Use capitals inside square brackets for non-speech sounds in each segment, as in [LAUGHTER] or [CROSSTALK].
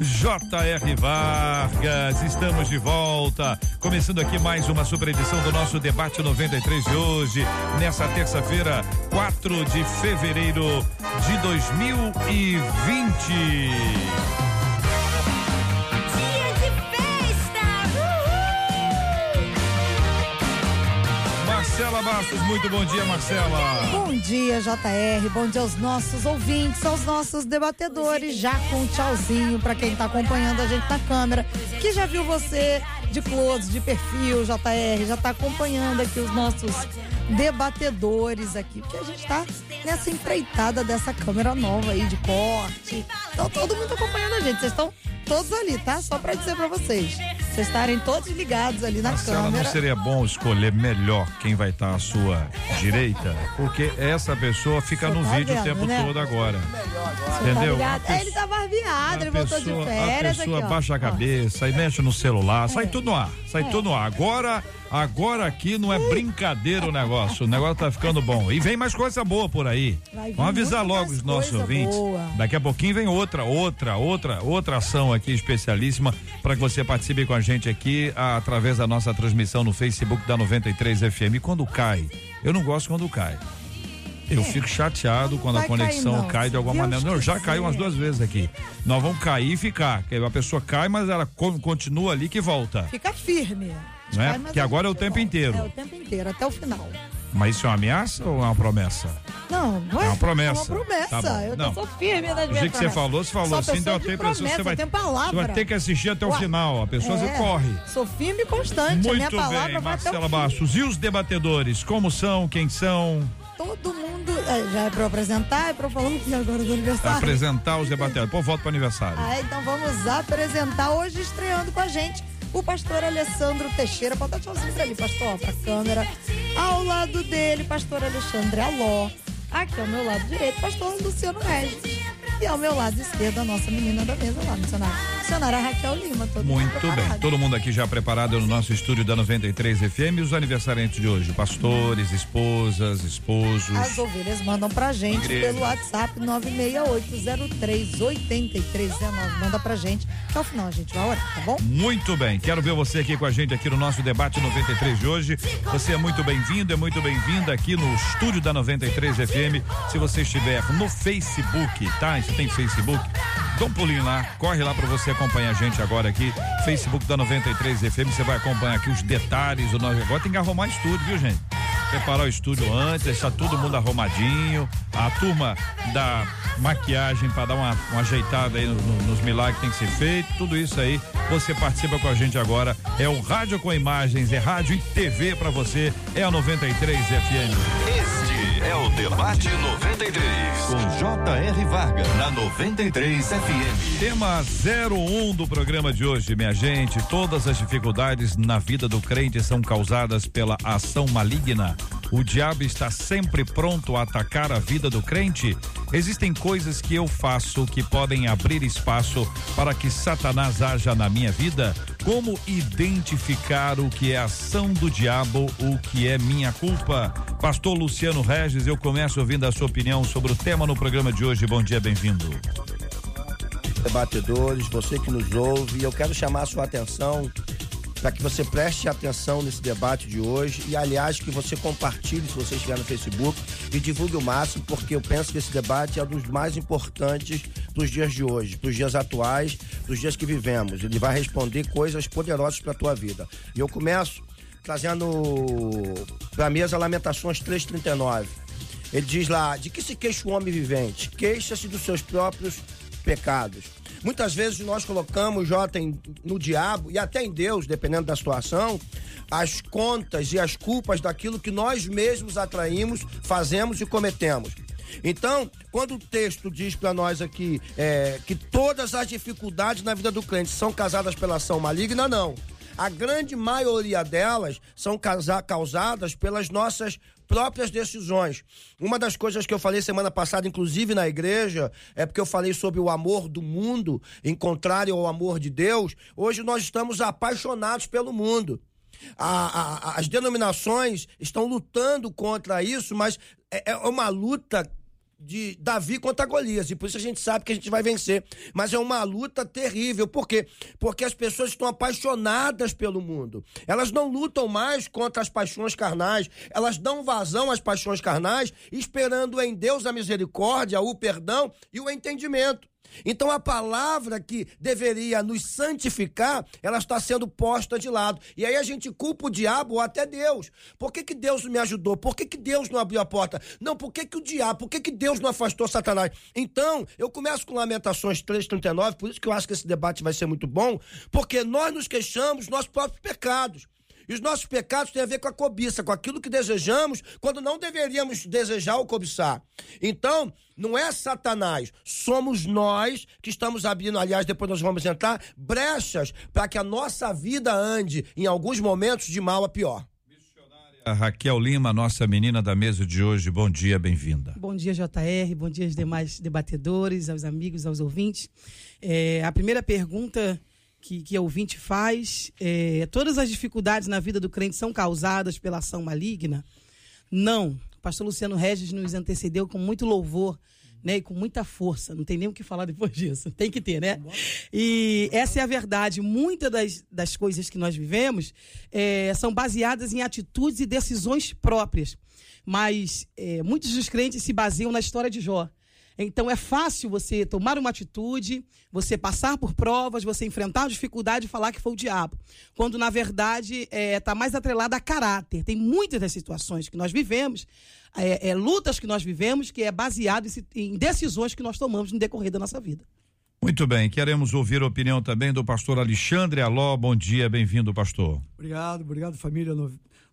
J.R. Vargas, estamos de volta, começando aqui mais uma super edição do nosso debate 93 de hoje, nessa terça-feira, 4 de fevereiro de 2020. Muito bom dia, Marcela. Bom dia, JR. Bom dia aos nossos ouvintes, aos nossos debatedores. Já com um tchauzinho para quem está acompanhando a gente na câmera, que já viu você de close, de perfil, JR, já está acompanhando aqui os nossos debatedores aqui, porque a gente está nessa empreitada dessa câmera nova aí de corte. Então todo mundo acompanhando a gente. Vocês estão todos ali, tá? Só para dizer para vocês. Vocês estarem todos ligados ali na Marcela, câmera. não seria bom escolher melhor quem vai estar à sua direita? Porque essa pessoa fica Você no tá vídeo o vendo, tempo né? todo agora. Você Entendeu? Tá ele tá barbeado, ele voltou de férias a pessoa aqui, baixa a cabeça e mexe no celular, sai É. tudo no ar, sai É. tudo no ar. Agora, agora aqui não é brincadeira o negócio, o negócio tá ficando bom. E vem mais coisa boa por aí. Vamos avisar logo os nossos ouvintes. boa. Daqui a pouquinho vem outra, outra, outra, outra ação aqui especialíssima para que você participe com a gente aqui a- através da nossa transmissão no Facebook da 93 FM. E quando cai, eu não gosto quando cai. Eu fico chateado quando a É. cair, conexão não. cai de alguma Deus maneira. Não, já caiu umas duas vezes aqui. Nós vamos cair e ficar. A pessoa cai, mas ela co- continua ali que volta. Fica firme. Não é? Porque agora é o tempo volta. inteiro. É o tempo inteiro, até o final. Mas isso é uma ameaça ou é uma promessa? Não, não é? É uma promessa. É uma promessa. Tá eu Não. sou firme nas Do minhas jeito que você falou, você falou assim, pessoa deu de até a impressão que você vai, você vai ter que assistir até o Ué. final. A pessoa É, corre. Sou firme e constante. a minha Muito palavra bem, o Marcela. Bastos. E os debatedores, como são, quem são? Todo mundo. é, já é pra eu apresentar? É pra eu falar o que agora do aniversário? Apresentar os debatedores. Pô, volta para aniversário. Ah, então vamos apresentar hoje estreando com a gente o pastor Alessandro Teixeira. Pode dar tchauzinho pra ali, pastor, pra câmera. Ao lado dele, pastor Alexandre Aló. Aqui ao meu lado direito, pastor Luciano Regis. E ao meu lado esquerdo, a nossa menina da mesa lá, missionária. Missionária Raquel Lima. Todo Muito bem, todo mundo aqui já preparado no nosso estúdio da 93 FM. E os aniversariantes de hoje, pastores, esposas, esposos. As ovelhas mandam pra gente Igreja. pelo WhatsApp 968038319. Manda pra gente, que ao final a gente vai orar, tá bom? Muito bem, quero ver você aqui com a gente aqui no nosso debate 93 de hoje. Você é muito bem-vindo, é muito bem-vinda aqui no estúdio da 93 FM. Se você estiver no Facebook, tá? Você tem Facebook? Dá um pulinho lá, corre lá para você acompanhar a gente agora aqui. Facebook da 93 FM, você vai acompanhar aqui os detalhes do nosso. Agora tem que arrumar estúdio, viu, gente? Preparar o estúdio antes, deixar todo mundo arrumadinho. A turma da maquiagem para dar uma, uma ajeitada aí no- no- nos milagres que tem que ser feito. Tudo isso aí, você participa com a gente agora. É o Rádio com Imagens, é rádio e TV para você. É a 93 FM. Este é o Debate 93. Com J.R. Vargas. Na 93 FM. Tema 01 do programa de hoje, minha gente. Todas as dificuldades na vida do crente são causadas pela ação maligna. O diabo está sempre pronto a atacar a vida do crente. Existem coisas que eu faço que podem abrir espaço para que Satanás haja na minha vida. Como identificar o que é ação do diabo, o que é minha culpa? Pastor Luciano Regis, eu começo ouvindo a sua opinião sobre o tema no programa de hoje. Bom dia, bem-vindo. debatedores, você que nos ouve, eu quero chamar a sua atenção para que você preste atenção nesse debate de hoje e, aliás, que você compartilhe se você estiver no Facebook e divulgue o máximo, porque eu penso que esse debate é um dos mais importantes dos dias de hoje, dos dias atuais, dos dias que vivemos. Ele vai responder coisas poderosas para a tua vida. E eu começo trazendo para a mesa Lamentações 3,39. Ele diz lá: de que se queixa o homem vivente? Queixa-se dos seus próprios pecados. Muitas vezes nós colocamos, Jota, no diabo e até em Deus, dependendo da situação, as contas e as culpas daquilo que nós mesmos atraímos, fazemos e cometemos. Então, quando o texto diz para nós aqui é, que todas as dificuldades na vida do crente são causadas pela ação maligna, não. A grande maioria delas são causadas pelas nossas próprias decisões. Uma das coisas que eu falei semana passada, inclusive na igreja, é porque eu falei sobre o amor do mundo, em contrário ao amor de Deus. Hoje nós estamos apaixonados pelo mundo. A, a, as denominações estão lutando contra isso, mas é, é uma luta de Davi contra Golias, e por isso a gente sabe que a gente vai vencer. Mas é uma luta terrível, por quê? Porque as pessoas estão apaixonadas pelo mundo. Elas não lutam mais contra as paixões carnais, elas dão vazão às paixões carnais, esperando em Deus a misericórdia, o perdão e o entendimento. Então a palavra que deveria nos santificar, ela está sendo posta de lado. E aí a gente culpa o diabo ou até Deus. Por que, que Deus não me ajudou? Por que, que Deus não abriu a porta? Não, por que, que o diabo? Por que, que Deus não afastou Satanás? Então, eu começo com Lamentações 3,39, por isso que eu acho que esse debate vai ser muito bom, porque nós nos queixamos dos nossos próprios pecados. E os nossos pecados têm a ver com a cobiça, com aquilo que desejamos, quando não deveríamos desejar ou cobiçar. Então, não é Satanás, somos nós que estamos abrindo, aliás, depois nós vamos entrar, brechas para que a nossa vida ande, em alguns momentos, de mal a pior. A Raquel Lima, nossa menina da mesa de hoje, bom dia, bem-vinda. Bom dia, JR, bom dia aos demais debatedores, aos amigos, aos ouvintes. É, a primeira pergunta que, que a ouvinte faz, é, todas as dificuldades na vida do crente são causadas pela ação maligna? Não. O pastor Luciano Regis nos antecedeu com muito louvor né, e com muita força. Não tem nem o que falar depois disso. Tem que ter, né? E essa é a verdade. Muitas das, das coisas que nós vivemos é, são baseadas em atitudes e decisões próprias. Mas é, muitos dos crentes se baseiam na história de Jó. Então é fácil você tomar uma atitude, você passar por provas, você enfrentar dificuldade e falar que foi o diabo. Quando na verdade está é, tá mais atrelada a caráter. Tem muitas das situações que nós vivemos, é, é, lutas que nós vivemos, que é baseado em, em decisões que nós tomamos no decorrer da nossa vida. Muito bem, queremos ouvir a opinião também do pastor Alexandre Aló. Bom dia, bem-vindo, pastor. Obrigado, obrigado, família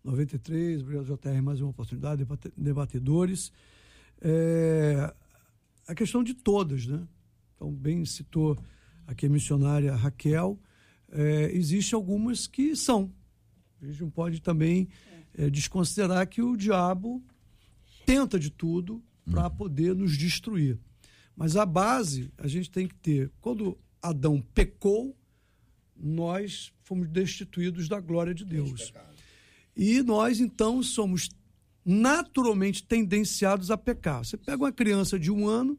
93, obrigado, JR, mais uma oportunidade, debatedores. É, a questão de todas, né? Então, bem citou aqui a missionária Raquel, é, existem algumas que são. A gente não pode também é, desconsiderar que o diabo tenta de tudo para uhum. poder nos destruir. Mas a base a gente tem que ter. Quando Adão pecou, nós fomos destituídos da glória de Deus. E nós, então, somos naturalmente tendenciados a pecar. Você pega uma criança de um ano,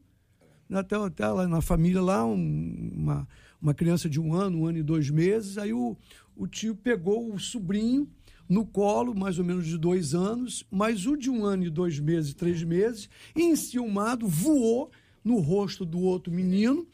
até, até lá na família lá, um, uma, uma criança de um ano, um ano e dois meses, aí o, o tio pegou o sobrinho no colo, mais ou menos de dois anos, mas o de um ano e dois meses, três meses, enciumado, voou no rosto do outro menino,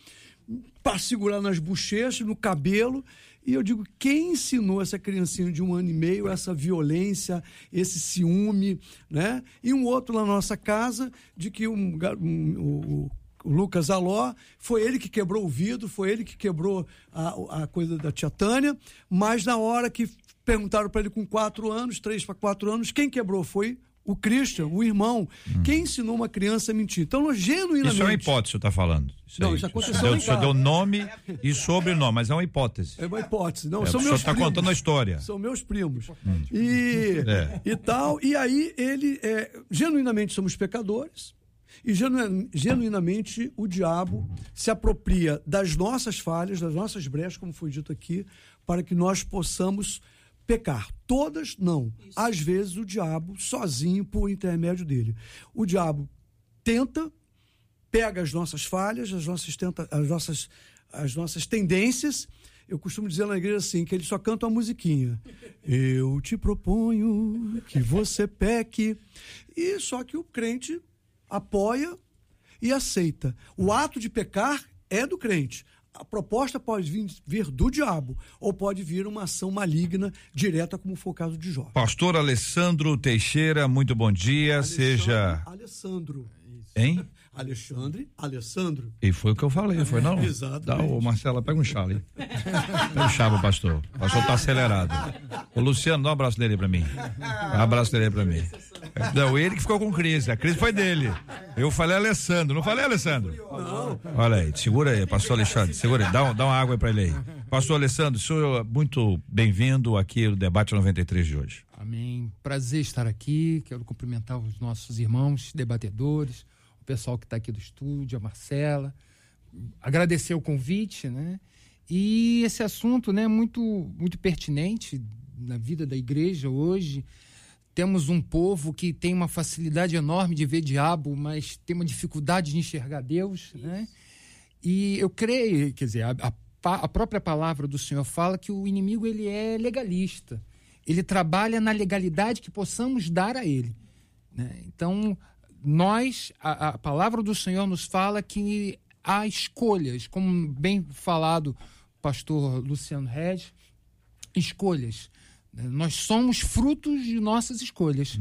para segurar nas bochechas, no cabelo, e eu digo, quem ensinou essa criancinha de um ano e meio essa violência, esse ciúme, né? E um outro na nossa casa, de que um, um, o, o Lucas Aló, foi ele que quebrou o vidro, foi ele que quebrou a, a coisa da tia Tânia, mas na hora que perguntaram para ele com quatro anos, três para quatro anos, quem quebrou foi o Christian, o irmão. Hum. Quem ensinou uma criança a mentir? Então, genuinamente. Isso é uma hipótese, você está falando. Isso não, aí. isso aconteceu. Você deu nome e sobrenome, mas é uma hipótese. É uma hipótese. Não, é, são meus está contando a história. São meus primos. Hum. E, é. e tal. E aí, ele. É, genuinamente somos pecadores. E genuinamente o diabo se apropria das nossas falhas, das nossas brechas, como foi dito aqui, para que nós possamos pecar. Todas não. Isso. Às vezes o diabo sozinho por intermédio dele. O diabo tenta, pega as nossas falhas, as nossas, tenta, as nossas, as nossas tendências. Eu costumo dizer na igreja assim, que ele só canta uma musiquinha. Eu te proponho que você peque. E só que o crente apoia e aceita. O ato de pecar é do crente a proposta pode vir, vir, do diabo ou pode vir uma ação maligna direta, como foi o caso de Jó. Pastor Alessandro Teixeira, muito bom dia. Alexandre, Seja. Alessandro. Hein? [LAUGHS] Alexandre, Alessandro. E foi o que eu falei, foi não? [LAUGHS] Exato. Dá, ô Marcela, pega um chá ali. Pega um chá pro pastor. O pastor tá acelerado. O Luciano, dá um abraço dele aí pra mim. Dá um abraço dele aí pra mim. Não, ele que ficou com crise. A crise foi dele. Eu falei Alessandro, não falei Alessandro? Não. Olha aí, segura aí, pastor Alexandre, segura aí, dá, um, dá uma água aí pra ele aí. Pastor Alessandro, senhor muito bem-vindo aqui no debate 93 de hoje. Amém. Prazer estar aqui. Quero cumprimentar os nossos irmãos debatedores, o pessoal que está aqui do estúdio, a Marcela. Agradecer o convite, né? E esse assunto, né, muito muito pertinente na vida da igreja hoje. Temos um povo que tem uma facilidade enorme de ver diabo, mas tem uma dificuldade de enxergar Deus, né? E eu creio, quer dizer, a, a, a própria palavra do Senhor fala que o inimigo ele é legalista. Ele trabalha na legalidade que possamos dar a ele. Né? Então, nós, a, a palavra do Senhor nos fala que há escolhas, como bem falado pastor Luciano Regis, escolhas. Nós somos frutos de nossas escolhas.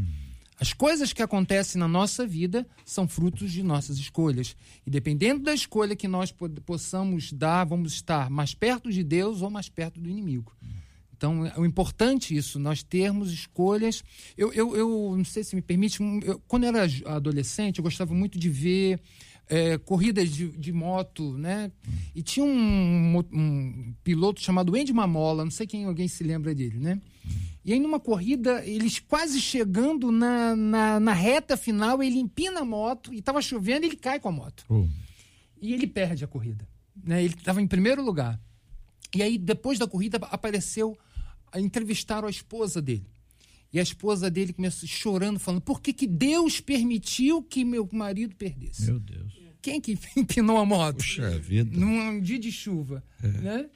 As coisas que acontecem na nossa vida são frutos de nossas escolhas. E dependendo da escolha que nós possamos dar, vamos estar mais perto de Deus ou mais perto do inimigo. Então, é importante isso, nós termos escolhas. Eu, eu, eu não sei se me permite, eu, quando eu era adolescente, eu gostava muito de ver é, corridas de, de, moto, né? E tinha um, um, piloto chamado Andy Mamola, não sei quem alguém se lembra dele, né? E aí, numa corrida, eles quase chegando na, na, na reta final, ele empina a moto e estava chovendo e ele cai com a moto. Oh. E ele perde a corrida. Né? Ele estava em primeiro lugar. E aí, depois da corrida, apareceu entrevistaram a esposa dele. E a esposa dele começou chorando, falando: por que, que Deus permitiu que meu marido perdesse? Meu Deus. Quem que [LAUGHS] empinou a moto? Puxa vida. Num dia de chuva. É. Né?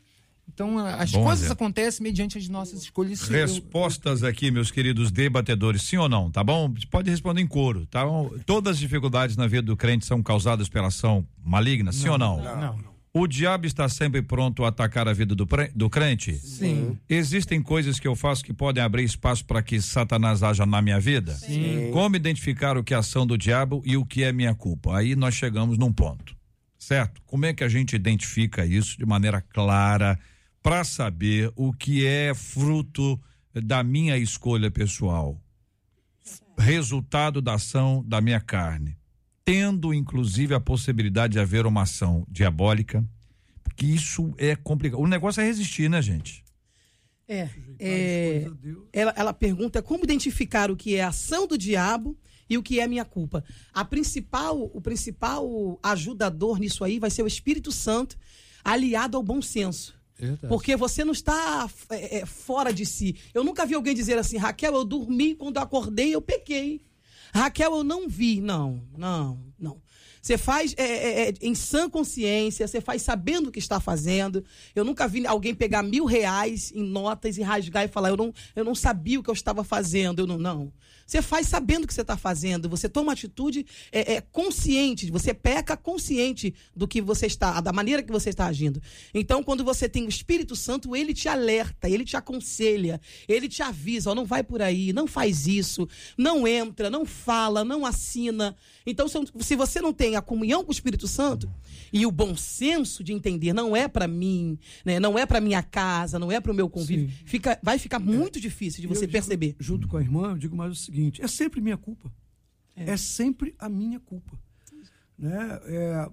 Então, as Bom, coisas Zé. acontecem mediante as nossas escolhas. Respostas aqui, meus queridos debatedores, sim ou não, tá bom? Pode responder em coro, tá bom? Todas as dificuldades na vida do crente são causadas pela ação maligna, sim não, ou não? Não, não. não. O diabo está sempre pronto a atacar a vida do, do crente? Sim. Existem coisas que eu faço que podem abrir espaço para que Satanás haja na minha vida? Sim. Como identificar o que é ação do diabo e o que é minha culpa? Aí nós chegamos num ponto, certo? Como é que a gente identifica isso de maneira clara para saber o que é fruto da minha escolha pessoal? Resultado da ação da minha carne tendo inclusive a possibilidade de haver uma ação diabólica, porque isso é complicado. O negócio é resistir, né, gente? É. é ela, ela pergunta como identificar o que é ação do diabo e o que é minha culpa. A principal, o principal ajudador nisso aí vai ser o Espírito Santo, aliado ao bom senso. Verdade. Porque você não está é, é, fora de si. Eu nunca vi alguém dizer assim, Raquel, eu dormi, quando eu acordei, eu pequei. Raquel, eu não vi. Não, não, não. Você faz é, é, é, em sã consciência, você faz sabendo o que está fazendo. Eu nunca vi alguém pegar mil reais em notas e rasgar e falar, eu não, eu não sabia o que eu estava fazendo. Eu não, não. Você faz sabendo o que você está fazendo, você toma atitude é, é, consciente, você peca consciente do que você está, da maneira que você está agindo. Então, quando você tem o Espírito Santo, ele te alerta, ele te aconselha, ele te avisa, ó, não vai por aí, não faz isso, não entra, não fala, não assina. Então, se você não tem a comunhão com o Espírito Santo e o bom senso de entender, não é para mim, né, não é para minha casa, não é para o meu convívio, fica, vai ficar muito é. difícil de você perceber. junto com a irmã, eu digo mais o seguinte: é sempre minha culpa. É, é sempre a minha culpa. Né? É,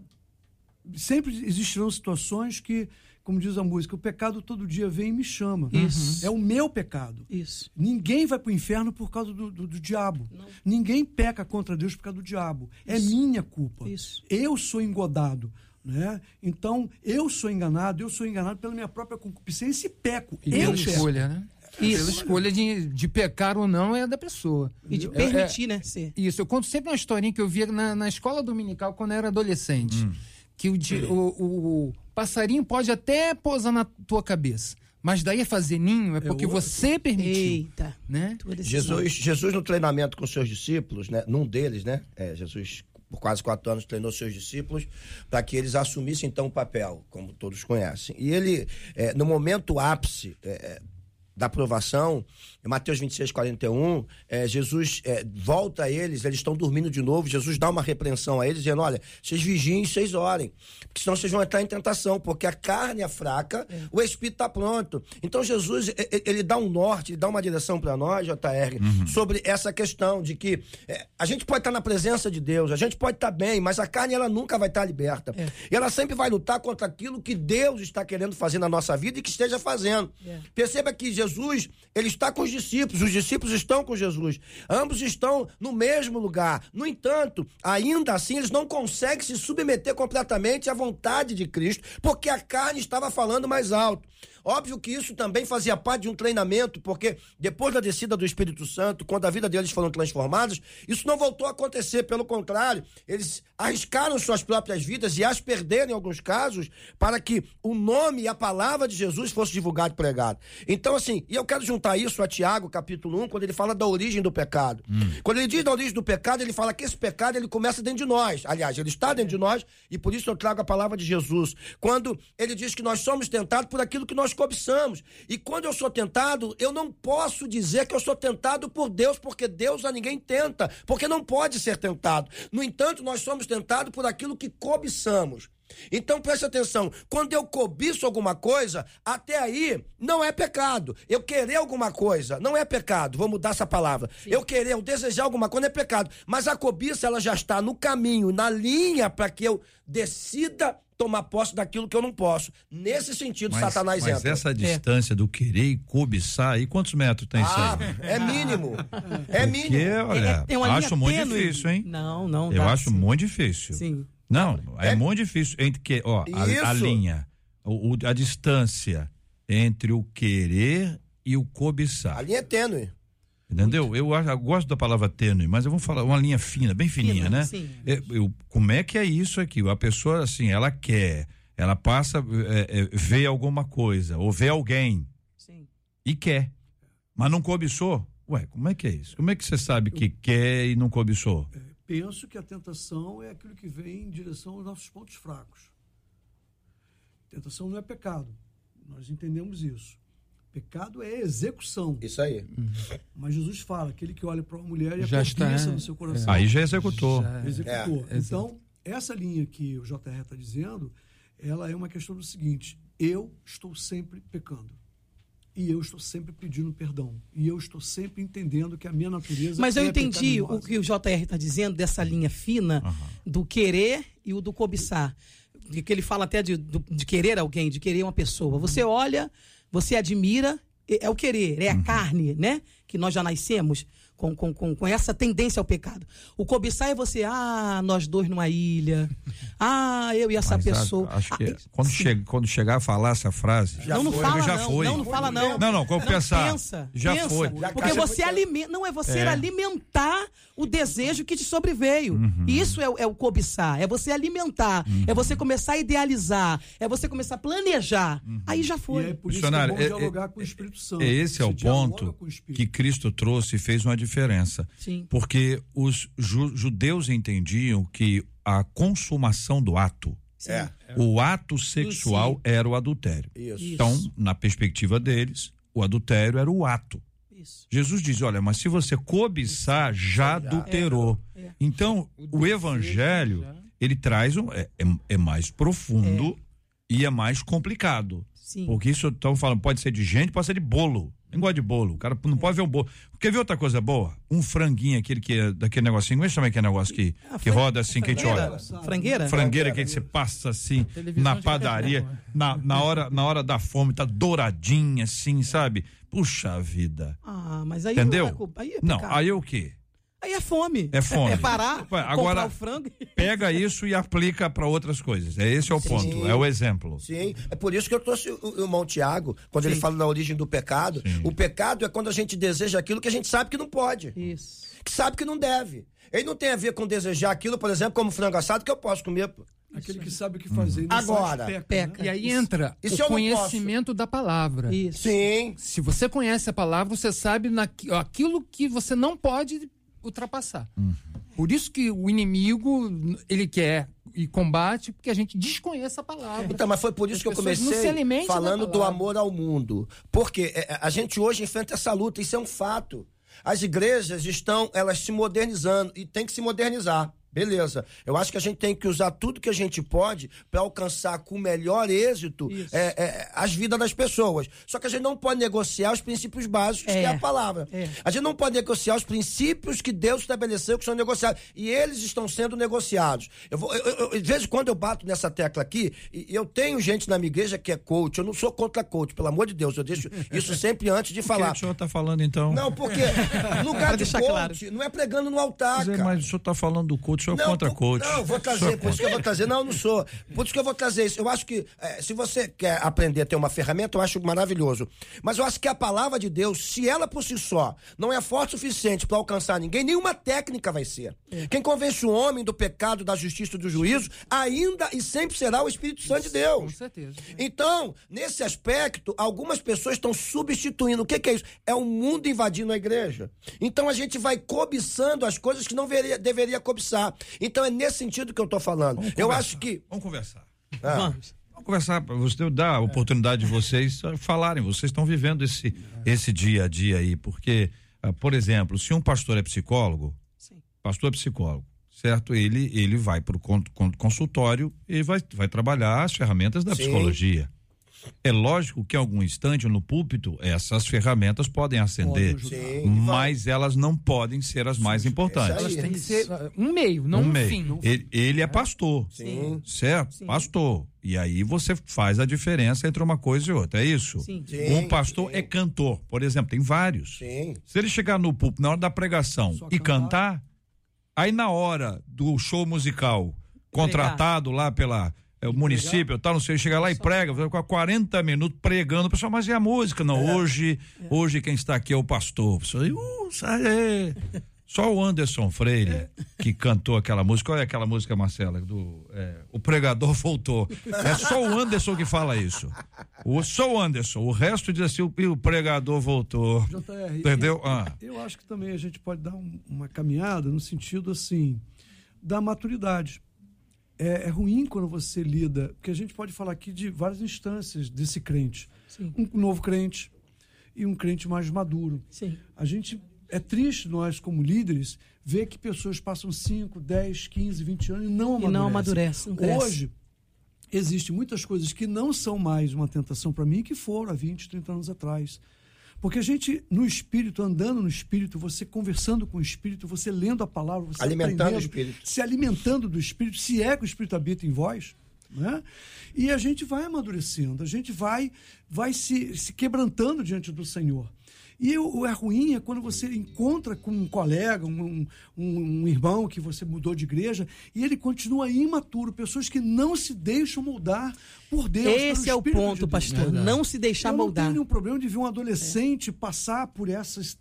sempre existirão situações que como diz a música, o pecado todo dia vem e me chama. Isso. É o meu pecado. Isso. Ninguém vai para o inferno por causa do, do, do diabo. Não. Ninguém peca contra Deus por causa do diabo. É Isso. É minha culpa. Isso. Eu sou engodado. Né? Então, eu sou enganado, eu sou enganado pela minha própria concupiscência e peco. E eu escolha, né? Isso. Pela escolha de, de pecar ou não é da pessoa. E de permitir, é, é, né? Ser. Isso. Eu conto sempre uma historinha que eu via na, na escola dominical quando eu era adolescente. Hum. Que o, o, o, passarinho pode até pousar na tua cabeça. Mas daí a fazer ninho é porque você permitiu. Eita. Né? Jesus, Jesus, no treinamento com seus discípulos, né? Num deles, né? É, Jesus, por quase quatro anos, treinou seus discípulos para que eles assumissem então o papel, como todos conhecem. E ele, é, no momento ápice, é, da provação, em Mateus 26, 41, é, Jesus é, volta a eles, eles estão dormindo de novo, Jesus dá uma repreensão a eles, dizendo, olha, vocês vigiem, vocês orem, porque senão vocês vão entrar em tentação, porque a carne é fraca, o espírito está pronto. Então Jesus, ele dá um norte, ele dá uma direção para nós, JR, sobre essa questão de que é, a gente pode estar na presença de Deus, a gente pode estar bem, mas a carne ela nunca vai estar liberta. E ela sempre vai lutar contra aquilo que Deus está querendo fazer na nossa vida e que esteja fazendo. Perceba que Jesus, ele está com os discípulos, os discípulos estão com Jesus. Ambos estão no mesmo lugar. No entanto, ainda assim, eles não conseguem se submeter completamente à vontade de Cristo, porque a carne estava falando mais alto. Óbvio que isso também fazia parte de um treinamento, porque depois da descida do Espírito Santo, quando a vida deles foram transformadas, isso não voltou a acontecer. Pelo contrário, eles arriscaram suas próprias vidas e as perderam em alguns casos para que o nome e a palavra de Jesus fosse divulgado e pregado. Então, assim, e eu quero juntar isso a Tiago, capítulo 1, quando ele fala da origem do pecado. Quando ele diz da origem do pecado, ele fala que esse pecado ele começa dentro de nós. Aliás, ele está dentro de nós e por isso eu trago a palavra de Jesus. Quando ele diz que nós somos tentados por aquilo que nós cobiçamos. E quando eu sou tentado, eu não posso dizer que eu sou tentado por Deus, porque Deus a ninguém tenta, porque não pode ser tentado. No entanto, nós somos tentados por aquilo que cobiçamos. Então preste atenção, quando eu cobiço alguma coisa, até aí não é pecado. Eu querer alguma coisa não é pecado. Vou mudar essa palavra. Eu querer, eu desejar alguma coisa não é pecado. Mas a cobiça ela já está no caminho, na linha para que eu decida tomar posse daquilo que eu não posso. Nesse sentido, Satanás mas entra. essa distância do querer e cobiçar, e quantos metros tem isso Ah, aí? é mínimo. É Porque, mínimo. olha, É- tem uma linha acho muito tênue. difícil, hein? Não, não. Eu acho sim. muito difícil. Sim. Não, é, É- muito difícil entre que, ó, a, a linha, o, o- a distância entre o querer e o cobiçar. A linha é tênue. Entendeu? Eu, eu gosto da palavra tênue, mas eu vou falar uma linha fina, bem fininha, Fina, né? sim. É, eu- como é que é isso aqui? A pessoa, assim, ela quer, ela passa, é, é, vê alguma coisa, ou vê alguém Sim. e quer, mas não cobiçou. Ué, como é que é isso? Como é que você sabe que quer e não cobiçou? Penso que a tentação é aquilo que vem em direção aos nossos pontos fracos. Tentação não é pecado. Nós entendemos isso. Pecado é execução. Isso aí. Mas Jesus fala, aquele que olha para uma mulher e a Já está, no seu coração. Aí já executou. Já- executou. É, então, essa linha que o JR está dizendo, ela é uma questão do seguinte: eu estou sempre pecando. E eu estou sempre pedindo perdão. E eu estou sempre entendendo que a minha natureza Mas eu é entendi o que o JR está dizendo dessa linha fina do querer e o do cobiçar. De que ele fala até de, de querer alguém, de querer uma pessoa. Você olha, você admira, é é o querer, é a carne, né? Que nós já nascemos com, com, com, com essa tendência ao pecado. O cobiçar é você, ah, nós dois numa ilha. Ah, eu e essa Mas pessoa. Acho, acho que Ah, quando, chega, quando chegar a falar essa frase. não, não foi. fala já não. foi. Não, não fala não. Não, não, como pensar. Pensa, Já pensa. foi. Já Porque caiu você alimenta, não é você É. alimentar o desejo que te sobreveio. Uhum. Isso é, o- é o cobiçar, é você alimentar, Uhum. é você começar a idealizar, é você começar a planejar. Uhum. Aí já E foi. é por isso que é bom é- dialogar é- com o Espírito Santo. Esse é o ponto que Cristo trouxe e fez uma diferença. Sim. Porque os ju- judeus entendiam que a consumação do ato, É. o ato sexual era o adultério. Isso. Então, na perspectiva deles, o adultério era o ato. Isso. Jesus diz: olha, mas se você cobiçar, já adulterou. É. Então, o, evangelho, ele traz um. É, é- é mais profundo e é mais complicado. Sim. Porque isso estão falando, pode ser de gente, pode ser de bolo. Nem gosta de bolo. O cara não pode ver um bolo. Quer ver outra coisa boa? Um franguinho, aquele que é daquele negocinho. Como é que chama aquele negócio que, Ah, que roda assim, que a gente olha? Frangueira? Frangueira? Que você passa assim na padaria, cachorro. na, na, hora, na hora da fome, tá douradinha assim, sabe? Puxa vida. Ah, mas aí Entendeu? não é culpa. Aí é Não, aí é o quê? Aí é fome. É fome. É parar, agora- comprar o frango. [LAUGHS] Pega isso e aplica para outras coisas. É esse é o ponto, é o exemplo. Sim, é por isso que eu trouxe o, o irmão Tiago, quando ele fala da origem do pecado. O pecado é quando a gente deseja aquilo que a gente sabe que não pode, Isso. que sabe que não deve. Ele não tem a ver com desejar aquilo, por exemplo, como frango assado, que eu posso comer. pô. Aquele que sabe o que fazer. e não Agora, peca, peca. né? E aí entra se o conhecimento da palavra. Isso. Sim, Se você conhece a palavra, você sabe naqui- aquilo que você não pode ultrapassar. Por isso que o inimigo, ele quer e combate porque a gente desconhece a palavra. Então, mas foi por isso As que eu comecei falando do amor ao mundo. Porque é, a gente hoje enfrenta essa luta, isso é um fato. As igrejas estão, elas se modernizando e tem que se modernizar. Beleza. Eu acho que a gente tem que usar tudo que a gente pode para alcançar com o melhor êxito é, é, as vidas das pessoas. Só que a gente não pode negociar os princípios básicos, que é É. a palavra. É. A gente não pode negociar os princípios que Deus estabeleceu que são negociados. E eles estão sendo negociados. Eu vou, eu, eu, eu- de vez em quando eu bato nessa tecla aqui, e eu tenho gente na minha igreja que é coach. Eu não sou contra coach, pelo amor de Deus. Eu deixo isso sempre antes de O que falar. o senhor está falando então? Não, porque [LAUGHS] lugar de coach não é pregando no altar, Mas, é, cara. mas o senhor está falando do coach, o senhor é Não, contra coach. Não, vou trazer, é por isso que eu vou trazer. Não, eu não sou. Por isso que eu vou trazer isso. Eu acho que eh, se você quer aprender a ter uma ferramenta, eu acho maravilhoso. Mas eu acho que a palavra de Deus, se ela por si só não é forte o suficiente para alcançar ninguém, nenhuma técnica vai ser. Quem convence o homem do pecado, da justiça e do juízo, ainda e sempre será o Espírito Santo de Com Deus. certeza. Então, nesse aspecto, algumas pessoas estão substituindo. O que, que é isso? É o mundo invadindo a igreja. Então a gente vai cobiçando as coisas que não veria- deveria cobiçar. Então é nesse sentido que eu tô falando. Vamos eu conversar. acho que. Vamos conversar. Ah, Vamos. Vamos conversar, para você dar a oportunidade de vocês ah, falarem. Vocês estão vivendo esse, esse dia a dia aí, porque, ah, por exemplo, se um pastor é psicólogo, Sim. pastor é psicólogo, certo? Ele, ele vai para o consultório e vai, vai trabalhar as ferramentas da Sim. psicologia. É lógico que em algum instante no púlpito essas ferramentas podem acender. Sim, mas elas não podem ser as mais importantes. Elas têm que ser uh, um meio, não um um, meio. fim. Ele, ele é pastor. Sim. Certo? Sim. Pastor. E aí você faz a diferença entre uma coisa e outra, é isso? Sim. Sim, um pastor sim. é cantor, por exemplo, tem vários. Sim. Se ele chegar no púlpito na hora da pregação Só e cantar. cantar, aí na hora do show musical, contratado lá pela é, o município, tal, não sei, chega lá e prega, fica com 40 minutos pregando, o pessoal, mas e a música? Não, É. hoje, hoje quem está aqui é o pastor. O pessoal, uh, sai. [LAUGHS] Só o Anderson Freire que cantou aquela música. Qual é aquela música, Marcela? Do, é, o pregador [LAUGHS] voltou. É só o Anderson que fala isso. O, só o Anderson. O resto diz assim: o, o pregador voltou. JR, Entendeu? Eu, Ah. eu acho que também a gente pode dar um- uma caminhada no sentido assim da maturidade. É, é ruim quando você lida, porque a gente pode falar aqui de várias instâncias desse crente. Sim. Um novo crente e um crente mais maduro. Sim. A gente é triste nós como líderes ver que pessoas passam 5, 10, 15, 20 anos e não E amadurecem. amadurece, não cresce. Hoje existem muitas coisas que não são mais uma tentação para mim que foram há 20, 30 anos atrás. Porque a gente, no espírito, andando no espírito, você conversando com o espírito, você lendo a palavra, você Alimentando o espírito. se alimentando do espírito, se é que o espírito habita em vós, né? E a gente vai amadurecendo, a gente vai vai se, se quebrantando diante do Senhor. E o, é ruim é quando você encontra com um colega, um, um, um irmão que você mudou de igreja, e ele continua imaturo, pessoas que não se deixam moldar por Deus. Esse é o de ponto, Deus. pastor. Verdade. Não se deixar Eu não moldar. tenho nenhum problema de ver um adolescente passar por essas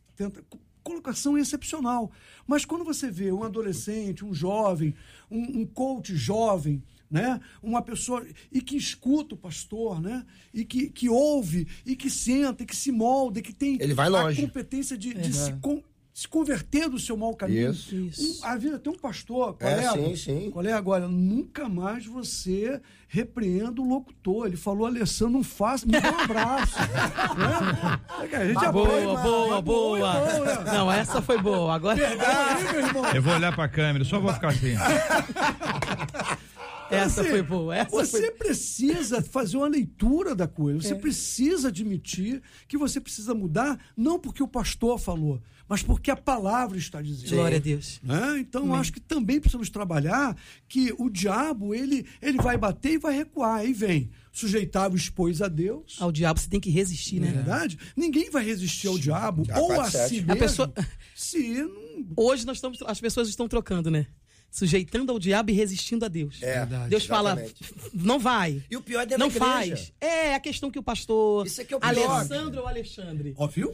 colocação excepcional. Mas quando você vê um adolescente, um jovem, um, um coach jovem, né? Uma pessoa e que escuta o pastor, né? E que, que ouve e que senta, e que se molda, e que tem Ele vai longe. a competência de, de se, con- se converter do seu mau caminho. Isso. Isso. Um, a vida tem um pastor, É, colega. sim, sim. Colega, olha, nunca mais você repreenda o locutor. Ele falou, Alessandro, não faça, me dá um abraço. [LAUGHS] né? A gente apoia, Boa, mas- boa, mas boa. então, né? Não, essa foi boa. Agora Aí, irmão, Eu vou olhar pra câmera, só vou ficar assim. [LAUGHS] essa Você- foi boa. Essa Você foi... precisa fazer uma leitura da coisa. É. Você precisa admitir que você precisa mudar, não porque o pastor falou, mas porque a palavra está dizendo. Glória a Deus. né? Então, acho que também precisamos trabalhar que o diabo, ele, ele vai bater e vai recuar. Aí vem, sujeitável expôs a Deus. Ao diabo você tem que resistir, Não é né? verdade? Ninguém vai resistir ao diabo Ah, ou a si A mesmo pessoa- se não... Hoje nós estamos, as pessoas estão trocando, né? Sujeitando ao diabo e resistindo a Deus. É. Verdade. Deus fala, exatamente. não vai. E o pior é dentro Não da igreja. faz. É a questão que o pastor Isso aqui é o pior. Alessandro ou Alexandre? Ó, viu?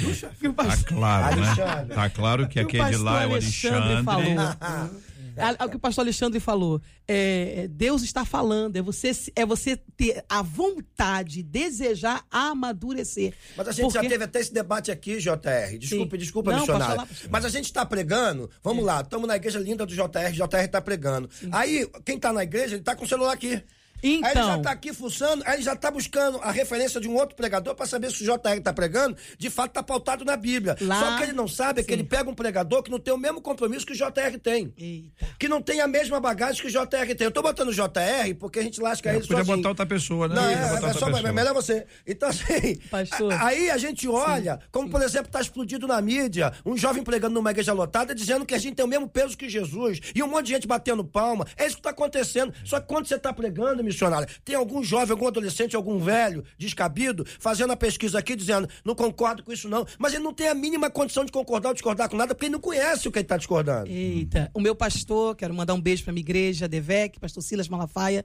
Viu, chefe? Que o Tá pastor, claro, né? Alexandre. Tá claro que que o aquele de lá é o pastor Alexandre. falou. [LAUGHS] É o que o pastor Alexandre falou. É, Deus está falando, é você, é você ter a vontade, desejar amadurecer. Mas a gente Porque... já teve até esse debate aqui, JR. Desculpe, Sim. desculpa, Não, missionário. Falar, Mas a gente está pregando, vamos é. lá, estamos na igreja linda do JR, JR está pregando. Sim. Aí, quem está na igreja, ele está com o celular aqui. Então... Aí ele já então. tá aqui fuçando, aí ele já tá buscando a referência de um outro pregador para saber se o JR tá pregando, de fato tá pautado na Bíblia. Lá... Só que ele não sabe é que ele pega um pregador que não tem o mesmo compromisso que o JR tem. Eita. Que não tem a mesma bagagem que o JR tem. Eu tô botando o JR porque a gente lasca é, ele podia botar outra pessoa, né? Não, é, é, só, é melhor você. Então, assim, Pastor. aí a gente olha, sim, como sim. por exemplo tá explodido na mídia, um jovem pregando numa igreja lotada dizendo que a gente tem o mesmo peso que Jesus e um monte de gente batendo palma. É isso que tá acontecendo. Só que quando você tá pregando, missionário, tem algum algum jovem, algum adolescente, algum velho descabido fazendo a pesquisa aqui dizendo não concordo com isso não, mas ele não tem a mínima condição de concordar ou discordar com nada porque ele não conhece o que ele está discordando. Eita, o meu pastor, quero mandar um beijo para minha igreja, Devec, pastor Silas Malafaia,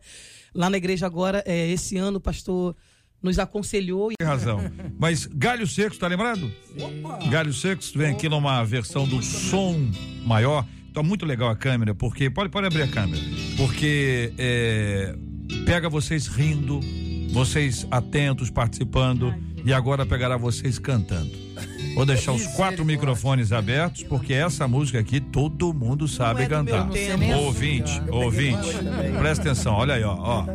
lá na igreja agora, é, esse ano o pastor nos aconselhou. Tem razão. Mas Galho Secos, tá lembrado? Opa. Galho Secos vem aqui numa versão do som maior. Tá muito legal a câmera, porque. Pode, pode abrir a câmera. Porque é, pega vocês rindo, vocês atentos, participando, e agora pegará vocês cantando. Vou deixar os quatro microfones abertos, porque essa música aqui todo mundo sabe é cantar. Ouvinte, ouvinte, presta atenção, olha aí, ó. ó.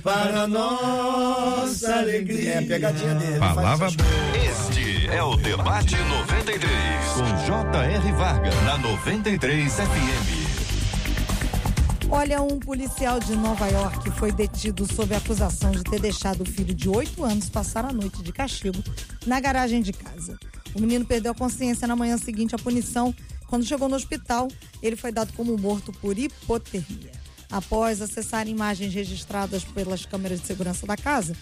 Para nossa alegria. É a pegadinha dele. Palavra Este é o Debate 93, com J.R. Varga, na 93 FM. Olha, um policial de Nova York foi detido sob acusação de ter deixado o filho de 8 anos passar a noite de castigo na garagem de casa. O menino perdeu a consciência na manhã seguinte à punição. Quando chegou no hospital, ele foi dado como morto por hipotermia. Após acessar imagens registradas pelas câmeras de segurança da casa,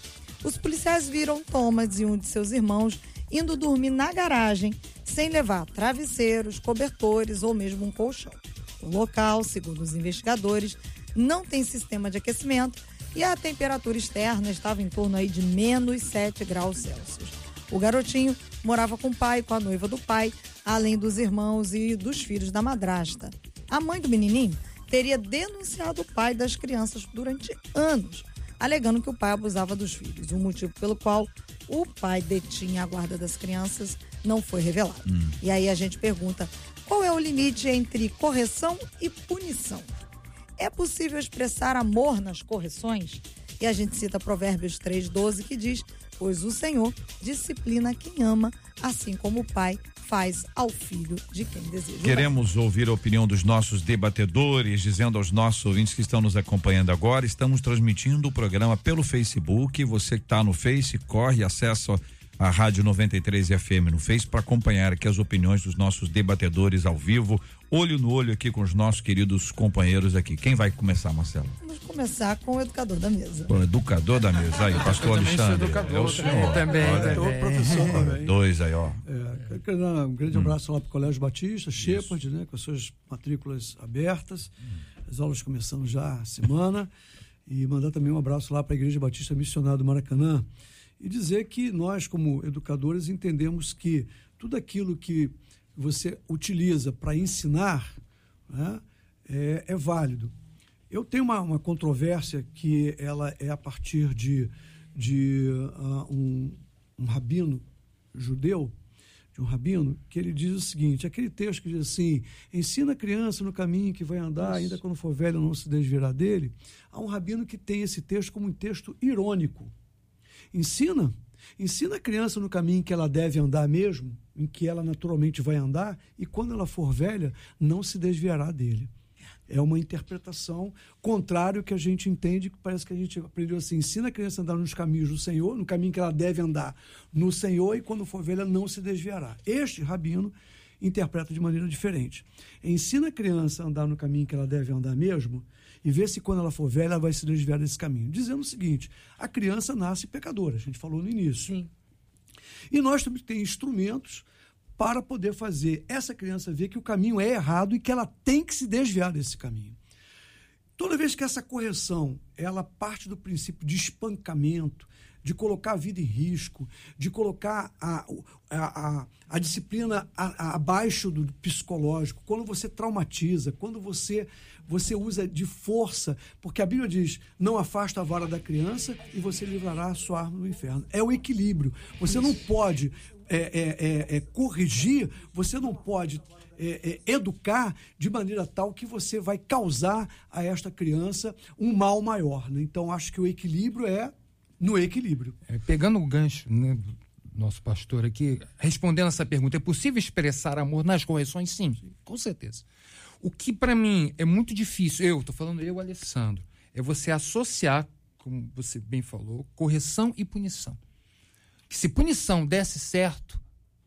os policiais viram Thomas e um de seus irmãos indo dormir na garagem sem levar travesseiros, cobertores ou mesmo um colchão. O local, segundo os investigadores, não tem sistema de aquecimento e a temperatura externa estava em torno aí de menos 7 graus Celsius. O garotinho morava com o pai com a noiva do pai, além dos irmãos e dos filhos da madrasta. A mãe do menininho teria denunciado o pai das crianças durante anos, alegando que o pai abusava dos filhos. O motivo pelo qual o pai detinha a guarda das crianças não foi revelado. Hum. E aí a gente pergunta: qual é o limite entre correção e punição? É possível expressar amor nas correções? E a gente cita Provérbios 3,12 que diz: Pois o Senhor disciplina quem ama, assim como o pai faz ao filho de quem deseja. Queremos ouvir a opinião dos nossos debatedores, dizendo aos nossos ouvintes que estão nos acompanhando agora, estamos transmitindo o programa pelo Facebook. Você que está no Face, corre, acessa a Rádio 93 FM no Face para acompanhar aqui as opiniões dos nossos debatedores ao vivo, olho no olho aqui com os nossos queridos companheiros aqui. Quem vai começar, Marcelo? Vamos começar com o educador da mesa. O educador da mesa, aí, pastor Alexandre. Educador, é o senhor. Também, Olha, também. professor também. Dois aí, ó. É, quero dar um grande hum. abraço lá para o Colégio Batista, Shepard, né, com as suas matrículas abertas, hum. as aulas começando já a semana, e mandar também um abraço lá para a Igreja Batista Missionária do Maracanã, e dizer que nós, como educadores, entendemos que tudo aquilo que você utiliza para ensinar né, é, é, válido. Eu tenho uma, uma, controvérsia que ela é a partir de, de uh, um, um, rabino judeu de um rabino, que ele diz o seguinte: aquele texto que diz assim, ensina a criança no caminho que vai andar, ainda quando for velho não se desviará dele. Há um rabino que tem esse texto como um texto irônico. Ensina, ensina a criança no caminho que ela deve andar mesmo, em que ela naturalmente vai andar, e quando ela for velha, não se desviará dele. É uma interpretação contrária ao que a gente entende, que parece que a gente aprendeu assim: ensina a criança a andar nos caminhos do Senhor, no caminho que ela deve andar no Senhor, e quando for velha não se desviará. Este rabino interpreta de maneira diferente. Ensina a criança a andar no caminho que ela deve andar mesmo, e vê se quando ela for velha ela vai se desviar desse caminho. Dizendo o seguinte: a criança nasce pecadora, a gente falou no início. Sim. E nós temos que ter instrumentos para poder fazer essa criança ver que o caminho é errado e que ela tem que se desviar desse caminho. Toda vez que essa correção ela parte do princípio de espancamento, de colocar a vida em risco, de colocar a, a, a, a disciplina abaixo do psicológico, quando você traumatiza, quando você, você usa de força, porque a Bíblia diz: não afasta a vara da criança e você livrará a sua arma do inferno. É o equilíbrio. Você não pode é, é, é, é, corrigir, você não pode é, é, educar de maneira tal que você vai causar a esta criança um mal maior. Né? Então, acho que o equilíbrio é no equilíbrio. pegando o gancho, né, nosso pastor aqui, respondendo essa pergunta, é possível expressar amor nas correções? Sim, Sim. com certeza. O que para mim é muito difícil, eu estou falando eu, Alessandro, é você associar, como você bem falou, correção e punição que se punição desse certo,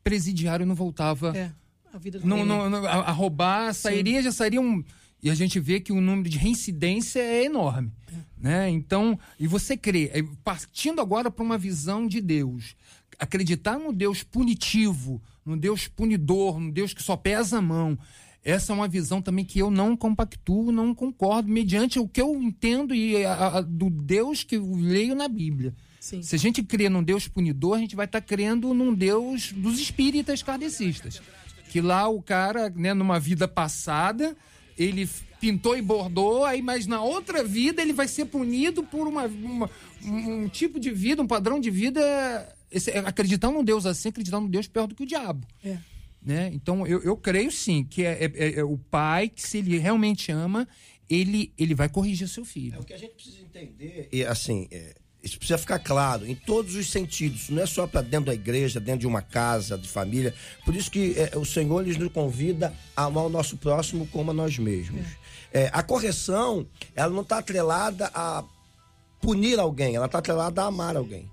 presidiário não voltava. É, a vida do não, não, não, a, a, roubar, sairia, Sim. já sairia um. E a gente vê que o número de reincidência é enorme. É. Né? Então, e você crê, é, partindo agora para uma visão de Deus, acreditar no Deus punitivo, no Deus punidor, no Deus que só pesa a mão. Essa é uma visão também que eu não compactuo, não concordo, mediante o que eu entendo e a, a, do Deus que eu leio na Bíblia. Sim. Se a gente crê num Deus punidor, a gente vai estar tá crendo num Deus dos espíritas kardecistas. Que lá o cara, né, numa vida passada, ele pintou e bordou, aí, mas na outra vida ele vai ser punido por uma, uma um tipo de vida, um padrão de vida. Esse, acreditar num Deus assim, acreditar num Deus pior do que o diabo. É. Né? Então eu, eu creio sim que é, é, é, o pai que, se ele realmente ama, ele, ele vai corrigir seu filho. É, o que a gente precisa entender, e assim, é, isso precisa ficar claro em todos os sentidos. Não é só para dentro da igreja, dentro de uma casa, de família. Por isso que é, o Senhor nos convida a amar o nosso próximo como a nós mesmos. É. É, a correção, ela não está atrelada a punir alguém, ela está atrelada a amar alguém.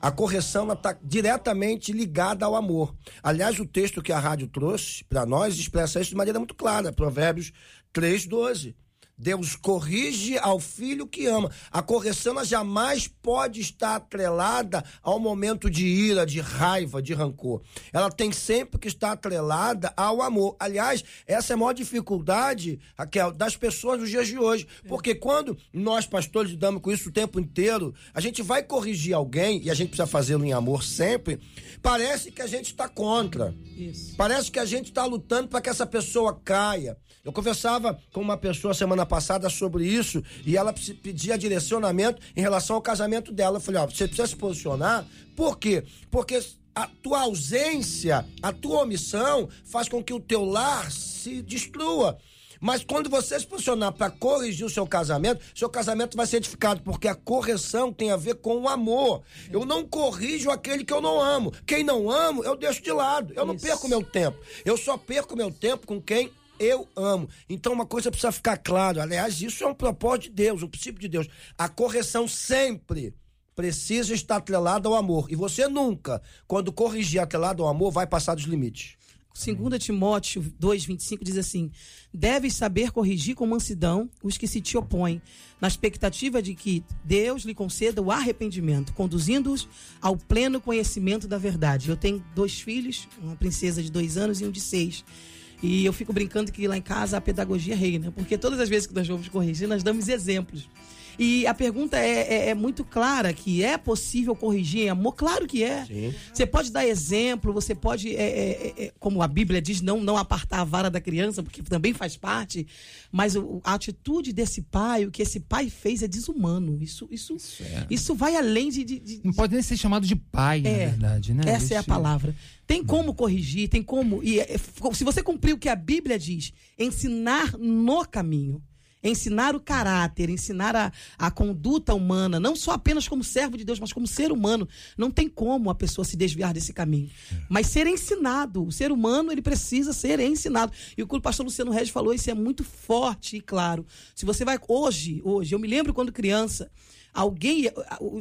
A correção está diretamente ligada ao amor. Aliás, o texto que a rádio trouxe para nós expressa isso de maneira muito clara. Provérbios 3, 12. Deus corrige ao filho que ama. A correção ela jamais pode estar atrelada ao momento de ira, de raiva, de rancor. Ela tem sempre que estar atrelada ao amor. Aliás, essa é a maior dificuldade, Raquel, das pessoas nos dias de hoje. Porque quando nós, pastores, lidamos com isso o tempo inteiro, a gente vai corrigir alguém, e a gente precisa fazê-lo em amor sempre, parece que a gente está contra. Isso. Parece que a gente está lutando para que essa pessoa caia. Eu conversava com uma pessoa semana passada sobre isso e ela pedia direcionamento em relação ao casamento dela. Eu falei, ó, você precisa se posicionar. Por quê? Porque a tua ausência, a tua omissão faz com que o teu lar se destrua. Mas quando você se posicionar para corrigir o seu casamento, seu casamento vai ser edificado, porque a correção tem a ver com o amor. Eu não corrijo aquele que eu não amo. Quem não amo, eu deixo de lado. Eu Isso. não perco meu tempo. Eu só perco meu tempo com quem eu amo. Então uma coisa precisa ficar claro, aliás, isso é um propósito de Deus, um princípio de Deus. A correção sempre precisa estar atrelada ao amor. E você nunca, quando corrigir atrelado ao amor, vai passar dos limites. 2 Timóteo 2,25 diz assim: Deves saber corrigir com mansidão os que se te opõem, na expectativa de que Deus lhe conceda o arrependimento, conduzindo-os ao pleno conhecimento da verdade. Eu tenho dois filhos, uma princesa de dois anos e um de seis. E eu fico brincando que lá em casa a pedagogia reina, porque todas as vezes que nós vamos corrigir, nós damos exemplos. E a pergunta é, é, é muito clara, que é possível corrigir em amor? Claro que é. Sim. Você pode dar exemplo, você pode, é, é, é, como a Bíblia diz, não, não apartar a vara da criança, porque também faz parte, mas o- a atitude desse pai, o que esse pai fez é desumano. Isso, isso, isso, vai além de- de- de, Não pode nem ser chamado de pai, na É, verdade, né? Essa é a Isso- palavra. Tem como corrigir, tem como. E é- se você cumprir o que a Bíblia diz, ensinar no caminho, ensinar o caráter, ensinar a, a conduta humana, não só apenas como servo de Deus, mas como ser humano, não tem como a pessoa se desviar desse caminho. Mas ser ensinado, o ser humano ele precisa ser ensinado. E o que o pastor Luciano Regis falou, isso é muito forte e claro. Se você vai hoje, hoje, eu me lembro quando criança, alguém,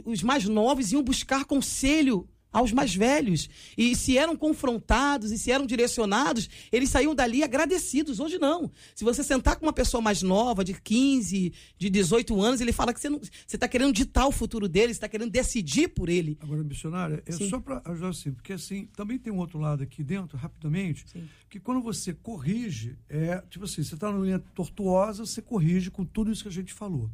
os mais novos iam buscar conselho aos mais velhos. E se eram confrontados e se eram direcionados, eles saíam dali agradecidos. Hoje não. Se você sentar com uma pessoa mais nova, de 15, de 18 anos, ele fala que você está querendo ditar o futuro dele, você está querendo decidir por ele. Agora, missionária, é Sim. só para ajudar assim, porque assim, também tem um outro lado aqui dentro, rapidamente, Sim. que quando você corrige, é tipo assim, você está numa linha tortuosa, você corrige com tudo isso que a gente falou.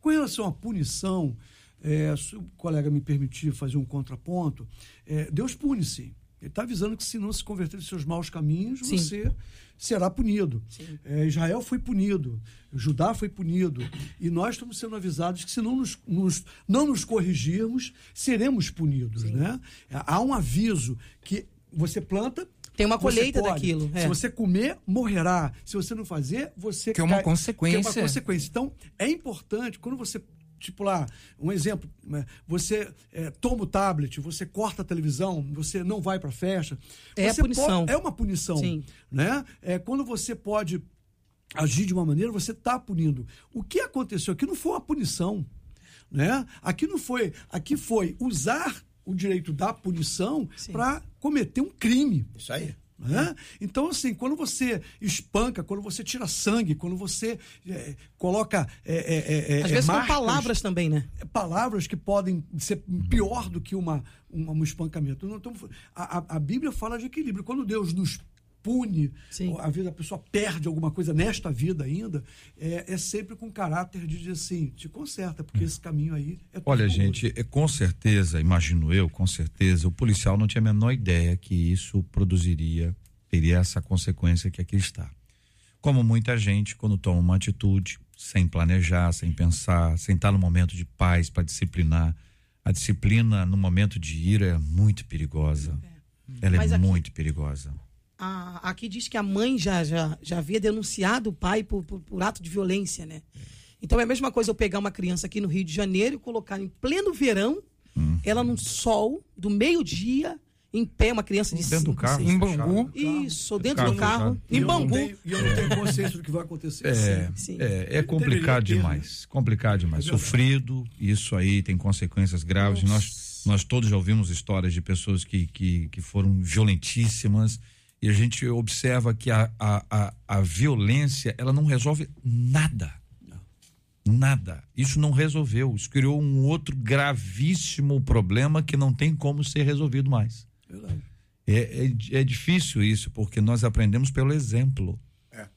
Com relação à punição, é, se o colega me permitir fazer um contraponto, é, Deus pune sim. Ele está avisando que se não se converter dos seus maus caminhos, Sim. você será punido. É, Israel foi punido, Judá foi punido. E nós estamos sendo avisados que se não nos, nos- não nos corrigirmos, seremos punidos. Né? Há um aviso que você planta. Tem uma colheita colhe. daquilo, é. Se você comer, morrerá. Se você não fazer, você Que é uma cai- consequência. Que é uma consequência. Então, é importante, quando você. Tipo lá, um exemplo, né, você é, toma o tablet, você corta a televisão, você não vai para festa. É a você punição. po- é uma punição. Sim. Né? É, quando você pode agir de uma maneira, você está punindo. O que aconteceu aqui não foi uma punição. Né? Aqui não foi. Aqui foi usar o direito da punição para cometer um crime. Isso aí. Né? Então, assim, quando você espanca, quando você tira sangue, quando você é, coloca. é, é, é, Às é, vezes são marcas, palavras também, né? palavras que podem ser pior do que uma, uma- um espancamento. Então, a- a Bíblia fala de equilíbrio. Quando Deus nos pune, Sim. às vezes a pessoa perde alguma coisa nesta vida ainda, é, é sempre com caráter de dizer assim, te conserta, porque esse caminho aí é Olha, perigoso. gente, é, com certeza, imagino eu, com certeza, o policial não tinha a menor ideia que isso produziria, teria essa consequência que aqui está. Como muita gente, quando toma uma atitude, sem planejar, sem pensar, sem estar no momento de paz para disciplinar, a disciplina no momento de ira é muito perigosa. Ela Mas é aqui- muito perigosa. A- aqui diz que a mãe já, já, já havia denunciado o pai por, por, por ato de violência, né? Então é a mesma coisa eu pegar uma criança aqui no Rio de Janeiro e colocar em pleno verão, Hum. ela num sol, do meio-dia, em pé, uma criança de Dentro do cinco, carro, seis- Em fechado. Bangu. Isso, dentro Carro do carro, em Bangu. E eu não tenho consciência do que vai acontecer. É, sim. é, é complicado demais. Complicado demais. Sofrido, isso aí tem consequências graves. Nós, nós todos já ouvimos histórias de pessoas que, que, que foram violentíssimas e a gente observa que a, a, a, a violência ela não resolve nada. Nada. Isso não resolveu. Isso criou um outro gravíssimo problema que não tem como ser resolvido mais. Verdade. É, é, é difícil isso, porque nós aprendemos pelo exemplo.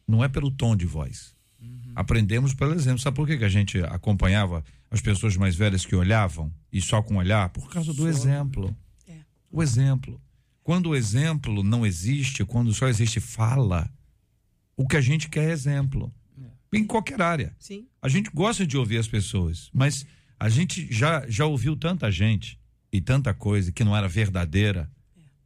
Não é pelo tom de voz. Aprendemos pelo exemplo. Sabe por que, que a gente acompanhava as pessoas mais velhas que olhavam e só com olhar? Por causa do exemplo. É. O exemplo. Quando o exemplo não existe, quando só existe fala, o que a gente quer é exemplo. Em qualquer área. Sim. A gente gosta de ouvir as pessoas, mas a gente já, já ouviu tanta gente e tanta coisa que não era verdadeira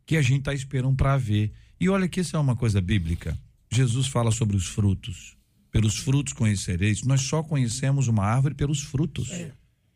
que a gente está esperando para ver. E olha que isso é uma coisa bíblica. Jesus fala sobre os frutos. Pelos frutos conhecereis. Nós só conhecemos uma árvore pelos frutos.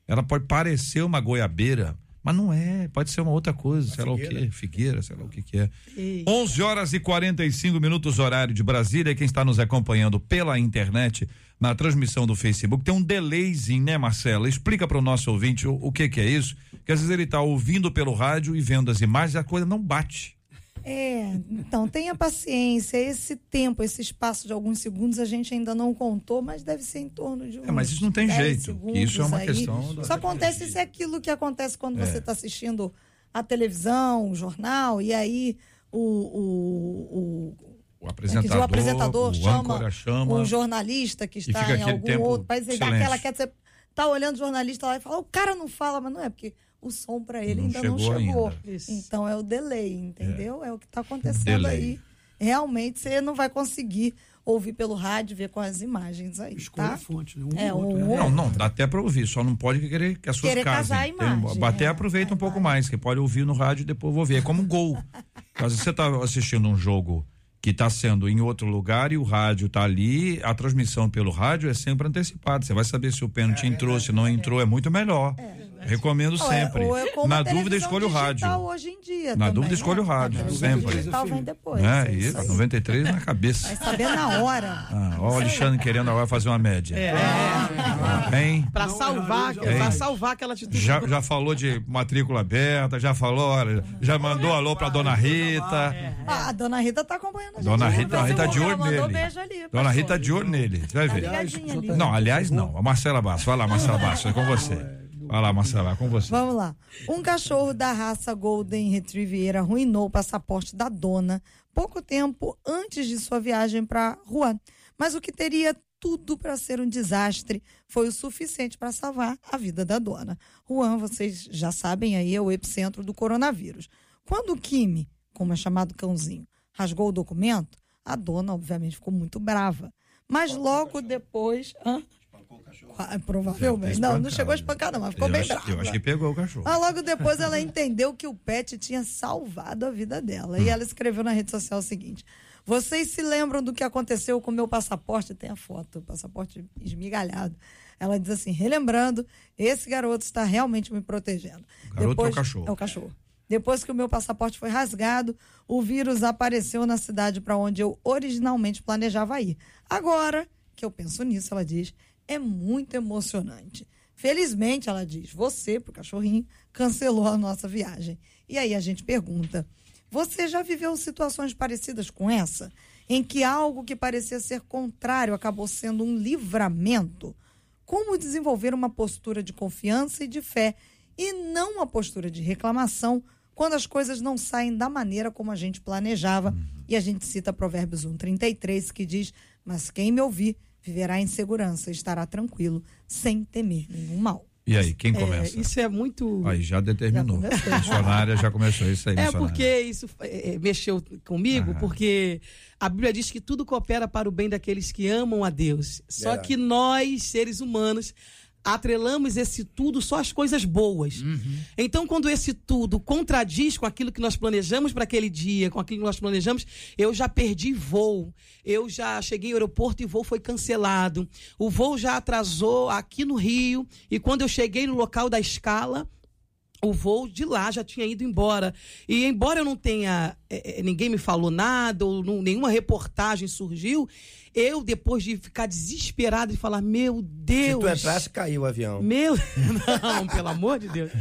Ela pode parecer uma goiabeira, mas não é. Pode ser uma outra coisa, sei lá o quê. Figueira, sei lá o que que é. Ei. 11 horas e 45 minutos, horário de Brasília. Quem está nos acompanhando pela internet, na transmissão do Facebook, tem um delayzinho, né, Marcela? Explica para o nosso ouvinte o, o que, que é isso. Que às vezes ele está ouvindo pelo rádio e vendo as imagens e a coisa não bate. É, então tenha paciência. Esse tempo, esse espaço de alguns segundos a gente ainda não contou, mas deve ser em torno de uns É, mas isso não tem 10 jeito, segundos isso é uma aí. questão da Isso acontece, isso é aquilo que acontece quando É. você está assistindo a televisão, o jornal, e aí o, o, o, O é apresentador, o apresentador o chama, chama. um jornalista que está em algum outro país, ele dá aquela quieto, você tá olhando o jornalista lá e fala, o cara não fala, mas não é porque o som para ele Não ainda não chegou chegou. ainda. Então é o delay, entendeu? É, o que tá acontecendo Delay. aí. Realmente você não vai conseguir ouvir pelo rádio, ver com as imagens aí, Escolha tá? a fonte, né? Um É, ou outro, um- né? Não, não, dá até pra ouvir, só não pode querer que as suas Querer casem. casar a Tem- imagem, até é, aproveita um a pouco mais, que pode ouvir no rádio e depois vou ver. É como gol. Caso você tá assistindo um jogo que está sendo em outro lugar e o rádio tá ali, a transmissão pelo rádio é sempre antecipada. Você vai saber se o pênalti entrou, se não entrou, é muito melhor. Recomendo Ou é- sempre. ou é como Na a dúvida, escolha o rádio. hoje em dia Na também, dúvida, né? escolha o rádio, sempre. digital vem depois. É, é e isso aí. 93 na cabeça. Vai saber na hora. Ah, ó, o Alexandre querendo agora fazer uma média. É, Hein? Pra salvar, Hein? pra salvar aquela atitude. Já, já falou de matrícula aberta, já falou, olha, já mandou alô pra dona Rita. Ah, a dona Rita tá acompanhando a gente. Dona no Rita, Dona Rita de olho nele. ali. Dona. Rita de olho nele, você vai Tá ver. Não, aliás, não. A Marcela Basso. Vai lá, Marcela Basso, é com você. Vai lá, Marcela, é com você. Vamos lá. Um cachorro da raça Golden Retriever arruinou o passaporte da dona pouco tempo antes de sua viagem para Juan. Mas o que teria tudo para ser um desastre foi o suficiente para salvar a vida da dona. Juan, vocês já sabem aí, é o epicentro do coronavírus. Quando o Kimi, como é chamado cãozinho, rasgou o documento, a dona, obviamente, ficou muito brava. Mas logo depois. Hã? Provavelmente. Não, não chegou a espancar, não, mas ficou eu bem acho, brava. Eu acho que pegou o cachorro. Mas logo depois ela entendeu que o pet tinha salvado a vida dela. E ela escreveu na rede social o seguinte: Vocês se lembram do que aconteceu com o meu passaporte? Tem a foto, o passaporte esmigalhado. Ela diz assim: relembrando, esse garoto está realmente me protegendo. O garoto ou o cachorro? É o cachorro. Depois que o meu passaporte foi rasgado, o vírus apareceu na cidade para onde eu originalmente planejava ir. Agora que eu penso nisso, ela diz, é muito emocionante. Felizmente, ela diz, você, pro cachorrinho, cancelou a nossa viagem. E aí a gente pergunta: você já viveu situações parecidas com essa? Em que algo que parecia ser contrário acabou sendo um livramento? Como desenvolver uma postura de confiança e de fé e não uma postura de reclamação quando as coisas não saem da maneira como a gente planejava? E a gente cita Provérbios 1:33 que diz: "Mas quem me ouvir viverá em segurança e estará tranquilo, sem temer nenhum mal." E aí, quem É, começa? isso é muito. Aí já determinou. Já começou. Missionária já começou isso aí, É missionária. porque isso é, é, mexeu comigo, Aham. porque a Bíblia diz que tudo coopera para o bem daqueles que amam a Deus. Só Verdade. que nós, seres humanos, atrelamos esse tudo só às coisas boas. Então, quando esse tudo contradiz com aquilo que nós planejamos para aquele dia, com aquilo que nós planejamos, eu já perdi voo. Eu já cheguei ao aeroporto e o voo foi cancelado. O voo já atrasou aqui no Rio. E quando eu cheguei no local da escala, o voo de lá já tinha ido embora. E embora eu não tenha. eh, ninguém me falou nada, ou não- nenhuma reportagem surgiu, eu, depois de ficar desesperado e falar, meu Se Deus. tu entrasse, caiu o avião. Meu. [LAUGHS] Não, pelo amor de Deus.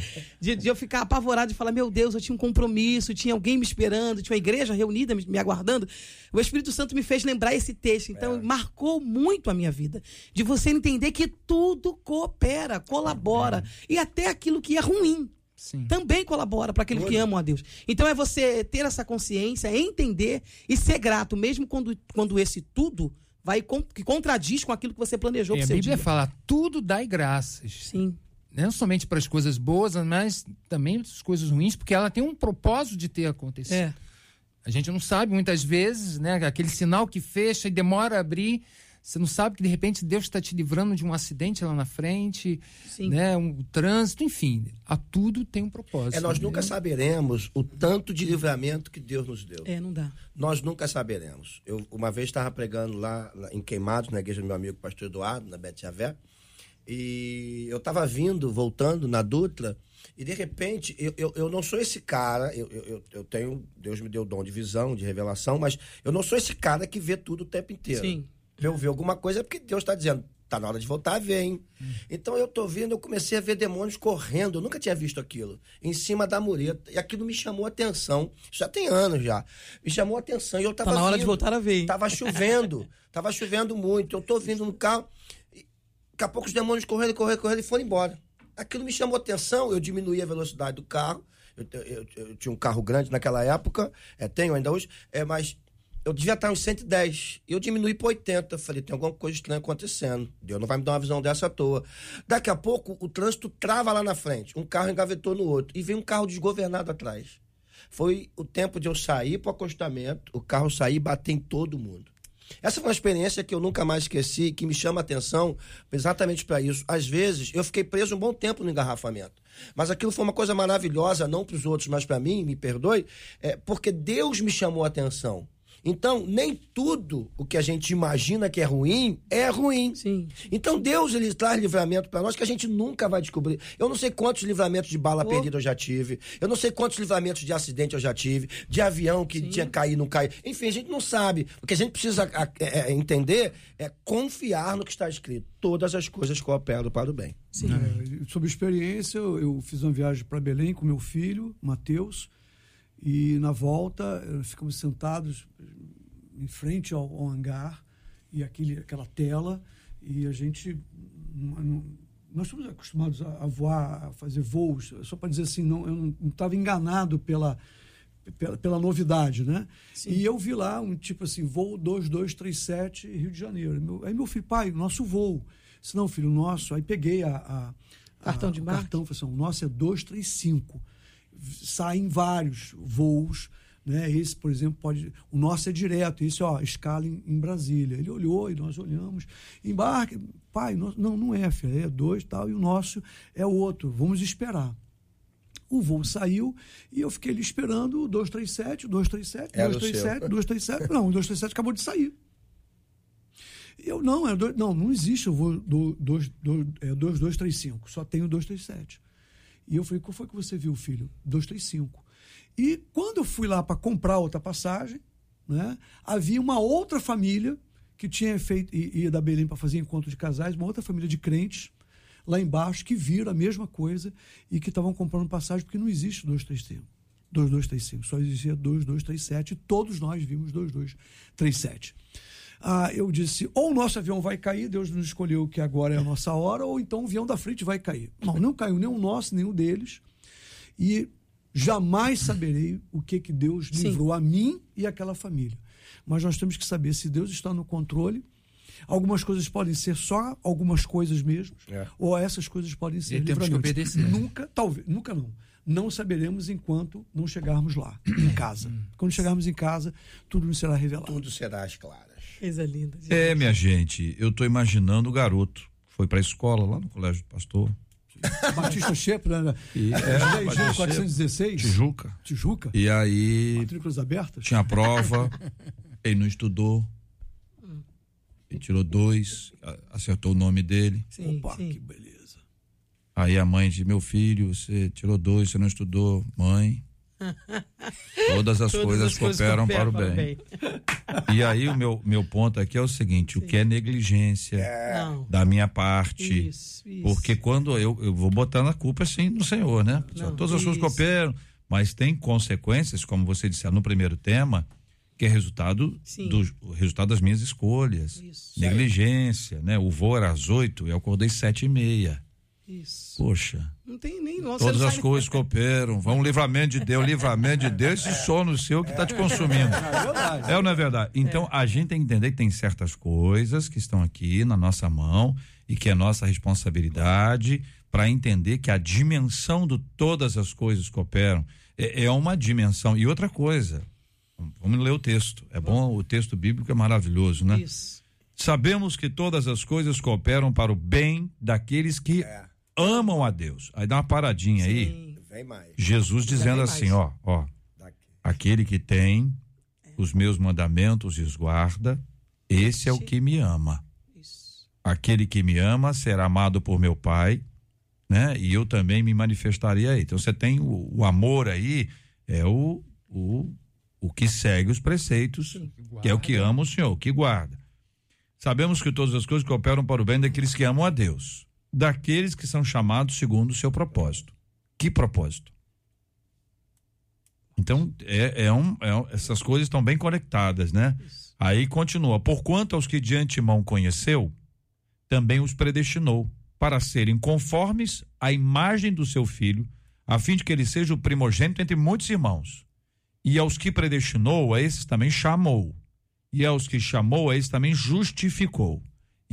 De, de eu ficar apavorado e falar, meu Deus, eu tinha um compromisso, tinha alguém me esperando, tinha uma igreja reunida me, me aguardando. O Espírito Santo me fez lembrar esse texto. Então, marcou muito a minha vida. De você entender que tudo coopera, colabora. E até aquilo que é ruim Sim. também colabora para aqueles que amam a Deus. Então é você ter essa consciência, entender e ser grato, mesmo quando, quando esse tudo vai que contradiz com aquilo que você planejou para a seu Bíblia dia. fala, tudo dai graças. Sim. Não somente para as coisas boas, mas também para as coisas ruins, porque ela tem um propósito de ter acontecido. É. A gente não sabe muitas vezes, né? Aquele sinal que fecha e demora a abrir. Você não sabe que de repente Deus está te livrando de um acidente lá na frente, Sim. né? Um trânsito, enfim. A tudo tem um propósito. É, nós né? nunca saberemos o tanto de livramento que Deus nos deu. É, não dá. Nós nunca saberemos. Eu uma vez estava pregando lá, lá em Queimados, na igreja do meu amigo pastor Eduardo, na Bete Javé, e eu estava vindo, voltando na Dutra, e de repente, eu, eu, eu não sou esse cara, eu, eu, eu- eu tenho, Deus me deu dom de visão, de revelação, mas eu não sou esse cara que vê tudo o tempo inteiro. Sim. Pra eu ver alguma coisa é porque Deus está dizendo, tá na hora de voltar a ver, hein? Então eu tô vendo, eu comecei a ver demônios correndo, eu nunca tinha visto aquilo, em cima da mureta, e aquilo me chamou a atenção, Isso já tem anos já, me chamou a atenção, e eu tava Tá na hora de vindo, voltar a ver, hein? Tava chovendo, [LAUGHS] tava chovendo muito, eu tô vindo no carro, e daqui a pouco os demônios correndo, correndo, correndo e foram embora. Aquilo me chamou a atenção, eu diminuí a velocidade do carro, eu, eu- eu- eu tinha um carro grande naquela época, é, tenho ainda hoje, é, mas eu devia estar uns 110. Eu diminui para 80. Falei, tem alguma coisa estranha acontecendo. Deus não vai me dar uma visão dessa à toa. Daqui a pouco, o trânsito trava lá na frente. Um carro engavetou no outro. E vem um carro desgovernado atrás. Foi o tempo de eu sair para o acostamento, o carro sair e bater em todo mundo. Essa foi uma experiência que eu nunca mais esqueci, que me chama a atenção exatamente para isso. Às vezes, eu fiquei preso um bom tempo no engarrafamento. Mas aquilo foi uma coisa maravilhosa, não para os outros, mas para mim, me perdoe, é, porque Deus me chamou a atenção. Então, nem tudo o que a gente imagina que é ruim é ruim. Sim. Então, Deus ele traz livramento para nós que a gente nunca vai descobrir. Eu não sei quantos livramentos de bala Oh. perdida eu já tive. Eu não sei quantos livramentos de acidente eu já tive. De avião que tinha caído, não caiu. Enfim, a gente não sabe. O que a gente precisa é, é, entender é confiar no que está escrito. Todas as coisas cooperam para o bem. É, sobre experiência, eu, eu fiz uma viagem para Belém com meu filho, Matheus, e na volta ficamos sentados em frente ao, ao hangar e aquele, aquela tela, e a gente. Nós estamos acostumados a, a voar, a fazer voos, só para dizer assim, não, eu não estava enganado pela, pela, pela novidade, né? E eu vi lá um tipo assim, voo 2237 Rio de Janeiro. Meu- aí meu filho, pai, nosso voo. Se não, filho, nosso. Aí peguei a, a- Cartão a- de o embarque? cartão, falei assim, o nosso é 235. Saem vários voos, né? Esse, por exemplo, pode. O nosso é direto, esse, ó, escala em, em Brasília. Ele olhou e nós olhamos. Embarque, pai, não, não é, filho, é dois tal, e o nosso é outro. Vamos esperar. O voo saiu e eu fiquei ali esperando o 237, o 237, Era o 237, seu. 237. Não, o 237 acabou de sair. Eu, não, é dois, não, não existe o voo do, dois, do, é 2235, só tem o 237. E eu falei, qual foi que você viu, filho? 235. E quando eu fui lá para comprar outra passagem, né, havia uma outra família que tinha feito, ia da Belém para fazer encontro de casais, uma outra família de crentes, lá embaixo, que viram a mesma coisa e que estavam comprando passagem, porque não existe 235. 2235, só existia 2237 e todos nós vimos 2237. Ah, eu disse, ou o nosso avião vai cair, Deus nos escolheu que agora é a nossa hora, ou então o avião da frente vai cair. Não, não caiu nem o nosso, nem o deles. E jamais saberei o que, que Deus Sim. livrou a mim e aquela família. Mas nós temos que saber se Deus está no controle. Algumas coisas podem ser só algumas coisas mesmo, É. ou essas coisas podem ser E temos que obedecer. Nunca, talvez, nunca não. Não saberemos enquanto não chegarmos lá, em [COUGHS] casa. Quando chegarmos em casa, tudo nos será revelado. Tudo será às claras. Coisa linda. gente. É, minha gente, eu tô imaginando o garoto. Foi pra escola lá no colégio do pastor. [LAUGHS] Batista Shepard, né? E, é, Batista 416. Tijuca. Tijuca. E aí Matrículas abertas. tinha a prova, ele não estudou. Ele tirou dois, acertou o nome dele. Sim, Opa, sim. que beleza. Aí a mãe disse: Meu filho, você tirou dois, você não estudou. Mãe. [LAUGHS] Todas as Todas coisas as coisas cooperam cooperam para o bem. E aí o meu, meu ponto aqui é o seguinte: o que é negligência Não. da minha parte? Isso, isso. Porque quando eu, eu vou botando a culpa assim no Senhor, né? Não, Todas as coisas cooperam, mas tem consequências, como você disse no primeiro tema, que é resultado, Sim. do, o resultado das minhas escolhas. Isso. Negligência, né? O voo era às oito, eu acordei sete e meia. Isso. Poxa, Não tem nem nossa. todas as coisas cooperam. Vão um livramento de Deus, livramento de Deus, esse sono seu que está te consumindo. É ou não é verdade? Então, a gente tem que entender que tem certas coisas que estão aqui na nossa mão e que é nossa responsabilidade para entender que a dimensão do todas as coisas cooperam é, é uma dimensão. E outra coisa, vamos ler o texto. É bom, o texto bíblico é maravilhoso, né? Isso. Sabemos que todas as coisas cooperam para o bem daqueles que É. amam a Deus. Aí dá uma paradinha aí. Sim. Vem mais. Jesus dizendo vem assim, mais. ó, ó, Daqui. aquele que tem os meus mandamentos e os guarda, esse é o que me ama. Isso. Aquele que me ama será amado por meu Pai, né? E eu também me manifestarei aí. Então você tem o, o amor aí, é o, o, o que segue os preceitos, que é o que ama o Senhor, o que guarda. Sabemos que todas as coisas cooperam para o bem daqueles que amam a Deus, daqueles que são chamados segundo o seu propósito. Que propósito? Então, é, é um, é essas coisas estão bem conectadas, né? Aí continua: Porquanto aos que de antemão conheceu, também os predestinou para serem conformes à imagem do seu filho, a fim de que ele seja o primogênito entre muitos irmãos. E aos que predestinou, a esses também chamou. E aos que chamou, a esses também justificou.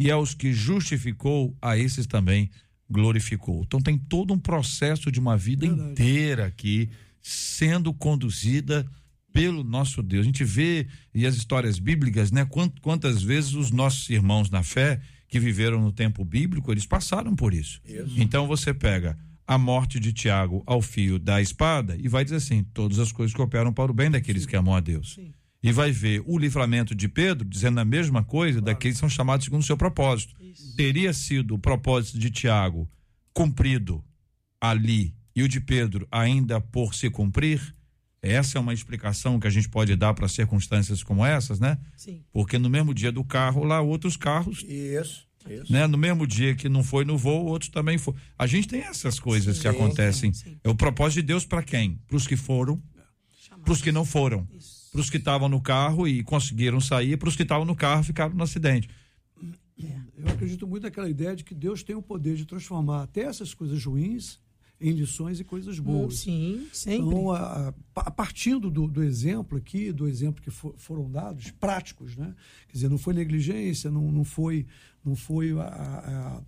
E aos que justificou, a esses também glorificou. Então tem todo um processo de uma vida Verdade. inteira aqui sendo conduzida pelo nosso Deus. A gente vê e as histórias bíblicas, né? Quant- Quantas vezes os nossos irmãos na fé que viveram no tempo bíblico, eles passaram por isso. Então você pega a morte de Tiago ao fio da espada e vai dizer assim: todas as coisas cooperam para o bem daqueles que amam a Deus. E vai ver o livramento de Pedro dizendo a mesma coisa daqueles que são chamados segundo o seu propósito. Teria sido o propósito de Tiago cumprido ali e o de Pedro ainda por se cumprir? Essa é uma explicação que a gente pode dar para circunstâncias como essas, né? Sim. Porque no mesmo dia do carro, lá outros carros, Isso, isso. né? No mesmo dia que não foi no voo, outros também foram. A gente tem essas coisas que acontecem. sim. É o propósito de Deus para quem? Para os que foram, para os que não foram, para os que estavam no carro e conseguiram sair, para os que estavam no carro e ficaram no acidente. Eu acredito muito naquela ideia de que Deus tem o poder de transformar até essas coisas ruins em lições e coisas boas. Sim, sempre. Então, a, a- partindo do, do exemplo aqui, do exemplo que fo- foram dados, práticos, né? Quer dizer, não foi negligência, não, não foi, não foi a, a-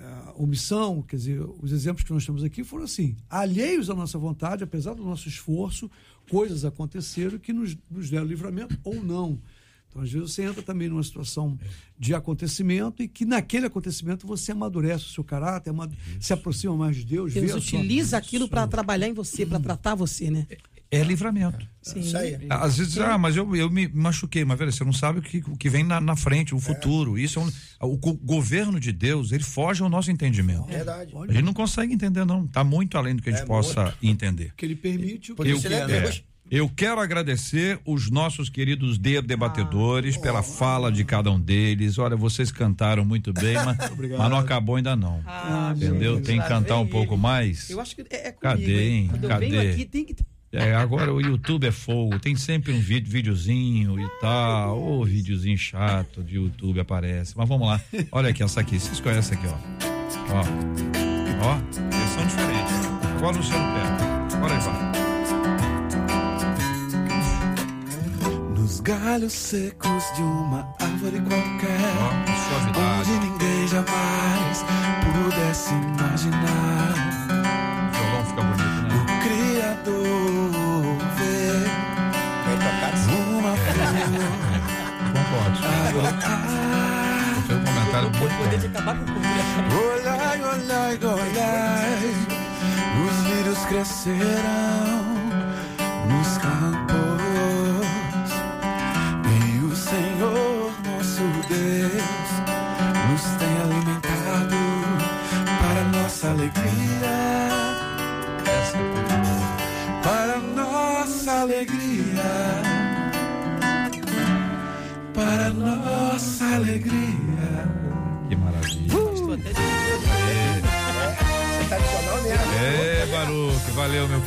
a omissão, quer dizer, os exemplos que nós temos aqui foram assim, alheios à nossa vontade, apesar do nosso esforço, coisas aconteceram que nos, nos deram livramento ou não. Então, às vezes, você entra também numa situação de acontecimento e que naquele acontecimento você amadurece o seu caráter, se aproxima mais de Deus, vê Deus utiliza aquilo para trabalhar em você, para tratar você, né? [LAUGHS] É livramento. Sim. Isso aí. Às vezes, ah, mas eu, eu me machuquei, mas velho, você não sabe o que, o que vem na, na frente, o futuro. Isso é um, o go- governo de Deus, ele foge ao nosso entendimento. Verdade. A gente não consegue entender, não. Está muito além do que a gente É possa entender. que ele permite o que isso ele é é, Deus. eu quero agradecer os nossos queridos de- debatedores pela fala de cada um deles. Olha, vocês cantaram muito bem, mas, [LAUGHS] mas não acabou ainda não. Ah, Entendeu? gente, Tem que cantar um pouco mais. Eu acho que é, é comigo, Cadê, hein? Eu Cadê? venho aqui, tem que. É, agora o YouTube é fogo, tem sempre um vídeo, videozinho e tal. Ô, videozinho chato de YouTube aparece. Mas vamos lá. Olha aqui, essa aqui. Vocês conhecem aqui, ó. Ó. Ó, eles são diferentes. Qual o Luciano pega? Olha aí, vai. Nos galhos secos de uma árvore qualquer, Ó, suavidade. onde ninguém jamais pudesse imaginar. Concordo. a brotar. Foi um comentário muito Poder de bom. acabar com poder. Olhai, olhai, olhai, os lírios crescerão nos campos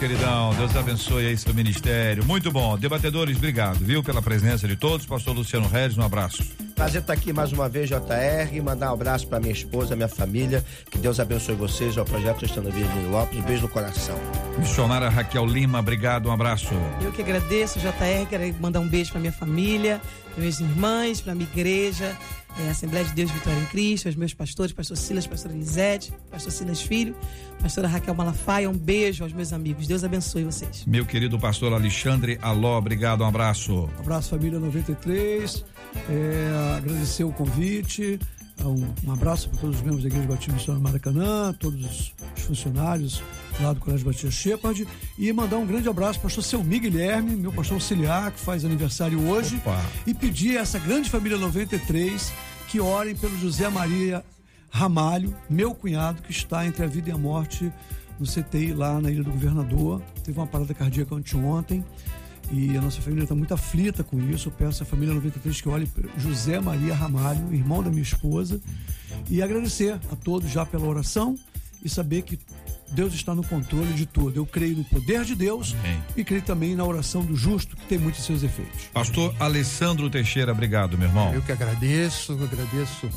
queridão. Deus abençoe aí seu ministério. Muito bom. Debatedores, obrigado, viu, pela presença de todos. Pastor Luciano Regis, um abraço. Prazer estar aqui mais uma vez, JR. Mandar um abraço para minha esposa, minha família. Que Deus abençoe vocês. Ao projeto Estando Virgem Lopes. Um beijo no coração. Missionária Raquel Lima, obrigado, um abraço. Eu que agradeço, JR, quero mandar um beijo para minha família, para minhas irmãs, para minha igreja, é, Assembleia de Deus Vitória em Cristo, aos meus pastores, pastor Silas, pastora Elisete, pastor Silas Filho, pastora Raquel Malafaia, um beijo aos meus amigos. Deus abençoe vocês. Meu querido pastor Alexandre Aló, obrigado, um abraço. Abraço família 93, é, agradecer o convite, um, um abraço para todos os membros da Igreja Batista Missionária Maracanã, todos os funcionários lá do Colégio Batista Shepard e mandar um grande abraço para o pastor Selmi Guilherme, meu pastor auxiliar, que faz aniversário hoje, Opa. e pedir a essa grande família 93 que orem pelo José Maria Ramalho, meu cunhado, que está entre a vida e a morte no CTI lá na Ilha do Governador. Teve uma parada cardíaca anteontem. E a nossa família está muito aflita com isso. Eu peço à família 93 que olhe José Maria Ramalho, irmão da minha esposa, e agradecer a todos já pela oração e saber que Deus está no controle de tudo. Eu creio no poder de Deus Amém. e creio também na oração do justo, que tem muitos seus efeitos. Pastor Alessandro Teixeira, obrigado, meu irmão. Eu que agradeço, agradeço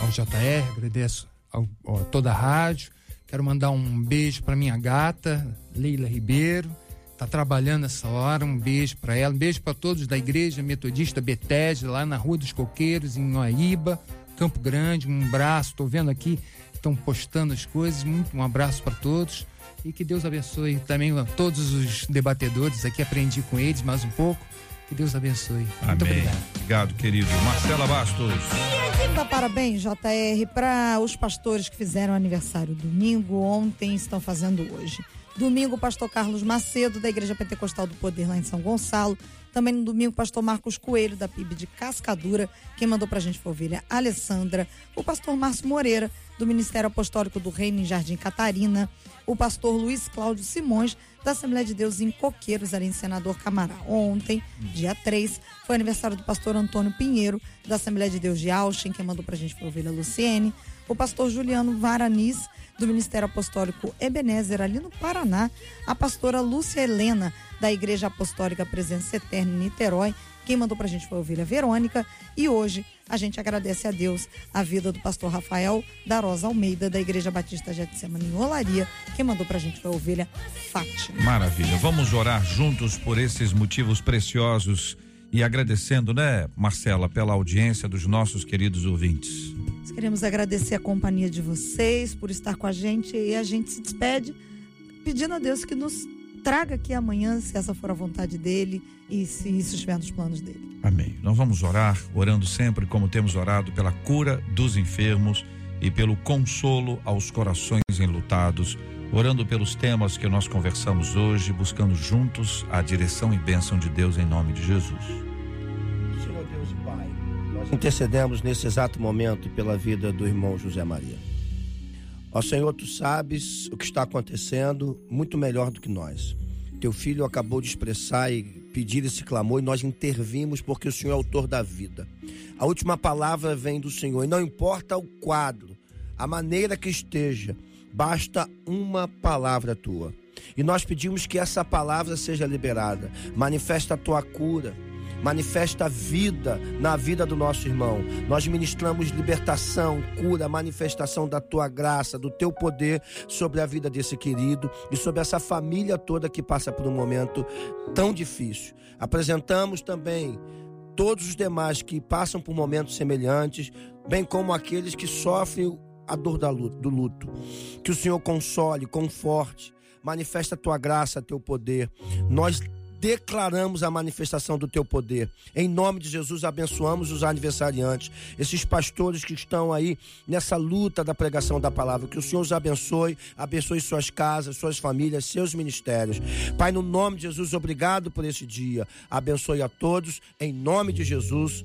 ao JR, agradeço ao, a toda a rádio. Quero mandar um beijo para minha gata, Leila Ribeiro. Está trabalhando essa hora. Um beijo para ela. Um beijo para todos da Igreja Metodista Betesda, lá na Rua dos Coqueiros, em Noaíba, Campo Grande. Um abraço. Estou vendo aqui, estão postando as coisas. Muito um abraço para todos. E que Deus abençoe também a todos os debatedores aqui. Aprendi com eles mais um pouco. Que Deus abençoe. Muito Amém. obrigado. Obrigado, querido. Marcela Bastos. Quero dar parabéns, JR, para os pastores que fizeram aniversário domingo, ontem, estão fazendo hoje. Domingo, o pastor Carlos Macedo, da Igreja Pentecostal do Poder, lá em São Gonçalo. Também no domingo, o pastor Marcos Coelho, da PIB de Cascadura. Quem mandou pra gente foi a ovelha Alessandra. O pastor Márcio Moreira, do Ministério Apostólico do Reino em Jardim Catarina. O pastor Luiz Cláudio Simões, da Assembleia de Deus em Coqueiros, ali em Senador Camará. Ontem, dia 3, foi aniversário do pastor Antônio Pinheiro, da Assembleia de Deus de Austin. Quem mandou pra gente foi a ovelha Luciene. O pastor Juliano Varanis, do Ministério Apostólico Ebenezer, ali no Paraná. A pastora Lúcia Helena, da Igreja Apostólica Presença Eterna em Niterói. Quem mandou pra gente foi a ovelha Verônica. E hoje a gente agradece a Deus a vida do pastor Rafael da Rosa Almeida, da Igreja Batista Getsemane em Olaria. Quem mandou pra gente foi a ovelha Fátima. Maravilha. Vamos orar juntos por esses motivos preciosos e agradecendo, né, Marcela, pela audiência dos nossos queridos ouvintes. Nós queremos agradecer a companhia de vocês por estar com a gente e a gente se despede pedindo a Deus que nos traga aqui amanhã, se essa for a vontade dele e se isso estiver nos planos dele. Amém. Nós vamos orar, orando sempre como temos orado pela cura dos enfermos e pelo consolo aos corações enlutados, orando pelos temas que nós conversamos hoje, buscando juntos a direção e bênção de Deus em nome de Jesus. Senhor Deus e Pai, nós intercedemos nesse exato momento pela vida do irmão José Maria. Ó Senhor, tu sabes o que está acontecendo muito melhor do que nós. Teu filho acabou de expressar e pedir esse clamor e nós intervimos porque o Senhor é autor da vida. A última palavra vem do Senhor e não importa o quadro, a maneira que esteja, basta uma palavra tua. E nós pedimos que essa palavra seja liberada. Manifesta a tua cura, manifesta a vida na vida do nosso irmão. Nós ministramos libertação, cura, manifestação da tua graça, do teu poder sobre a vida desse querido e sobre essa família toda que passa por um momento tão difícil. Apresentamos também todos os demais que passam por momentos semelhantes, bem como aqueles que sofrem a dor do luto. Que o Senhor console, conforte, manifesta a tua graça, teu poder. Nós declaramos a manifestação do teu poder. Em nome de Jesus, abençoamos os aniversariantes, esses pastores que estão aí nessa luta da pregação da palavra. Que o Senhor os abençoe, abençoe suas casas, suas famílias, seus ministérios. Pai, no nome de Jesus, obrigado por esse dia. Abençoe a todos, em nome de Jesus.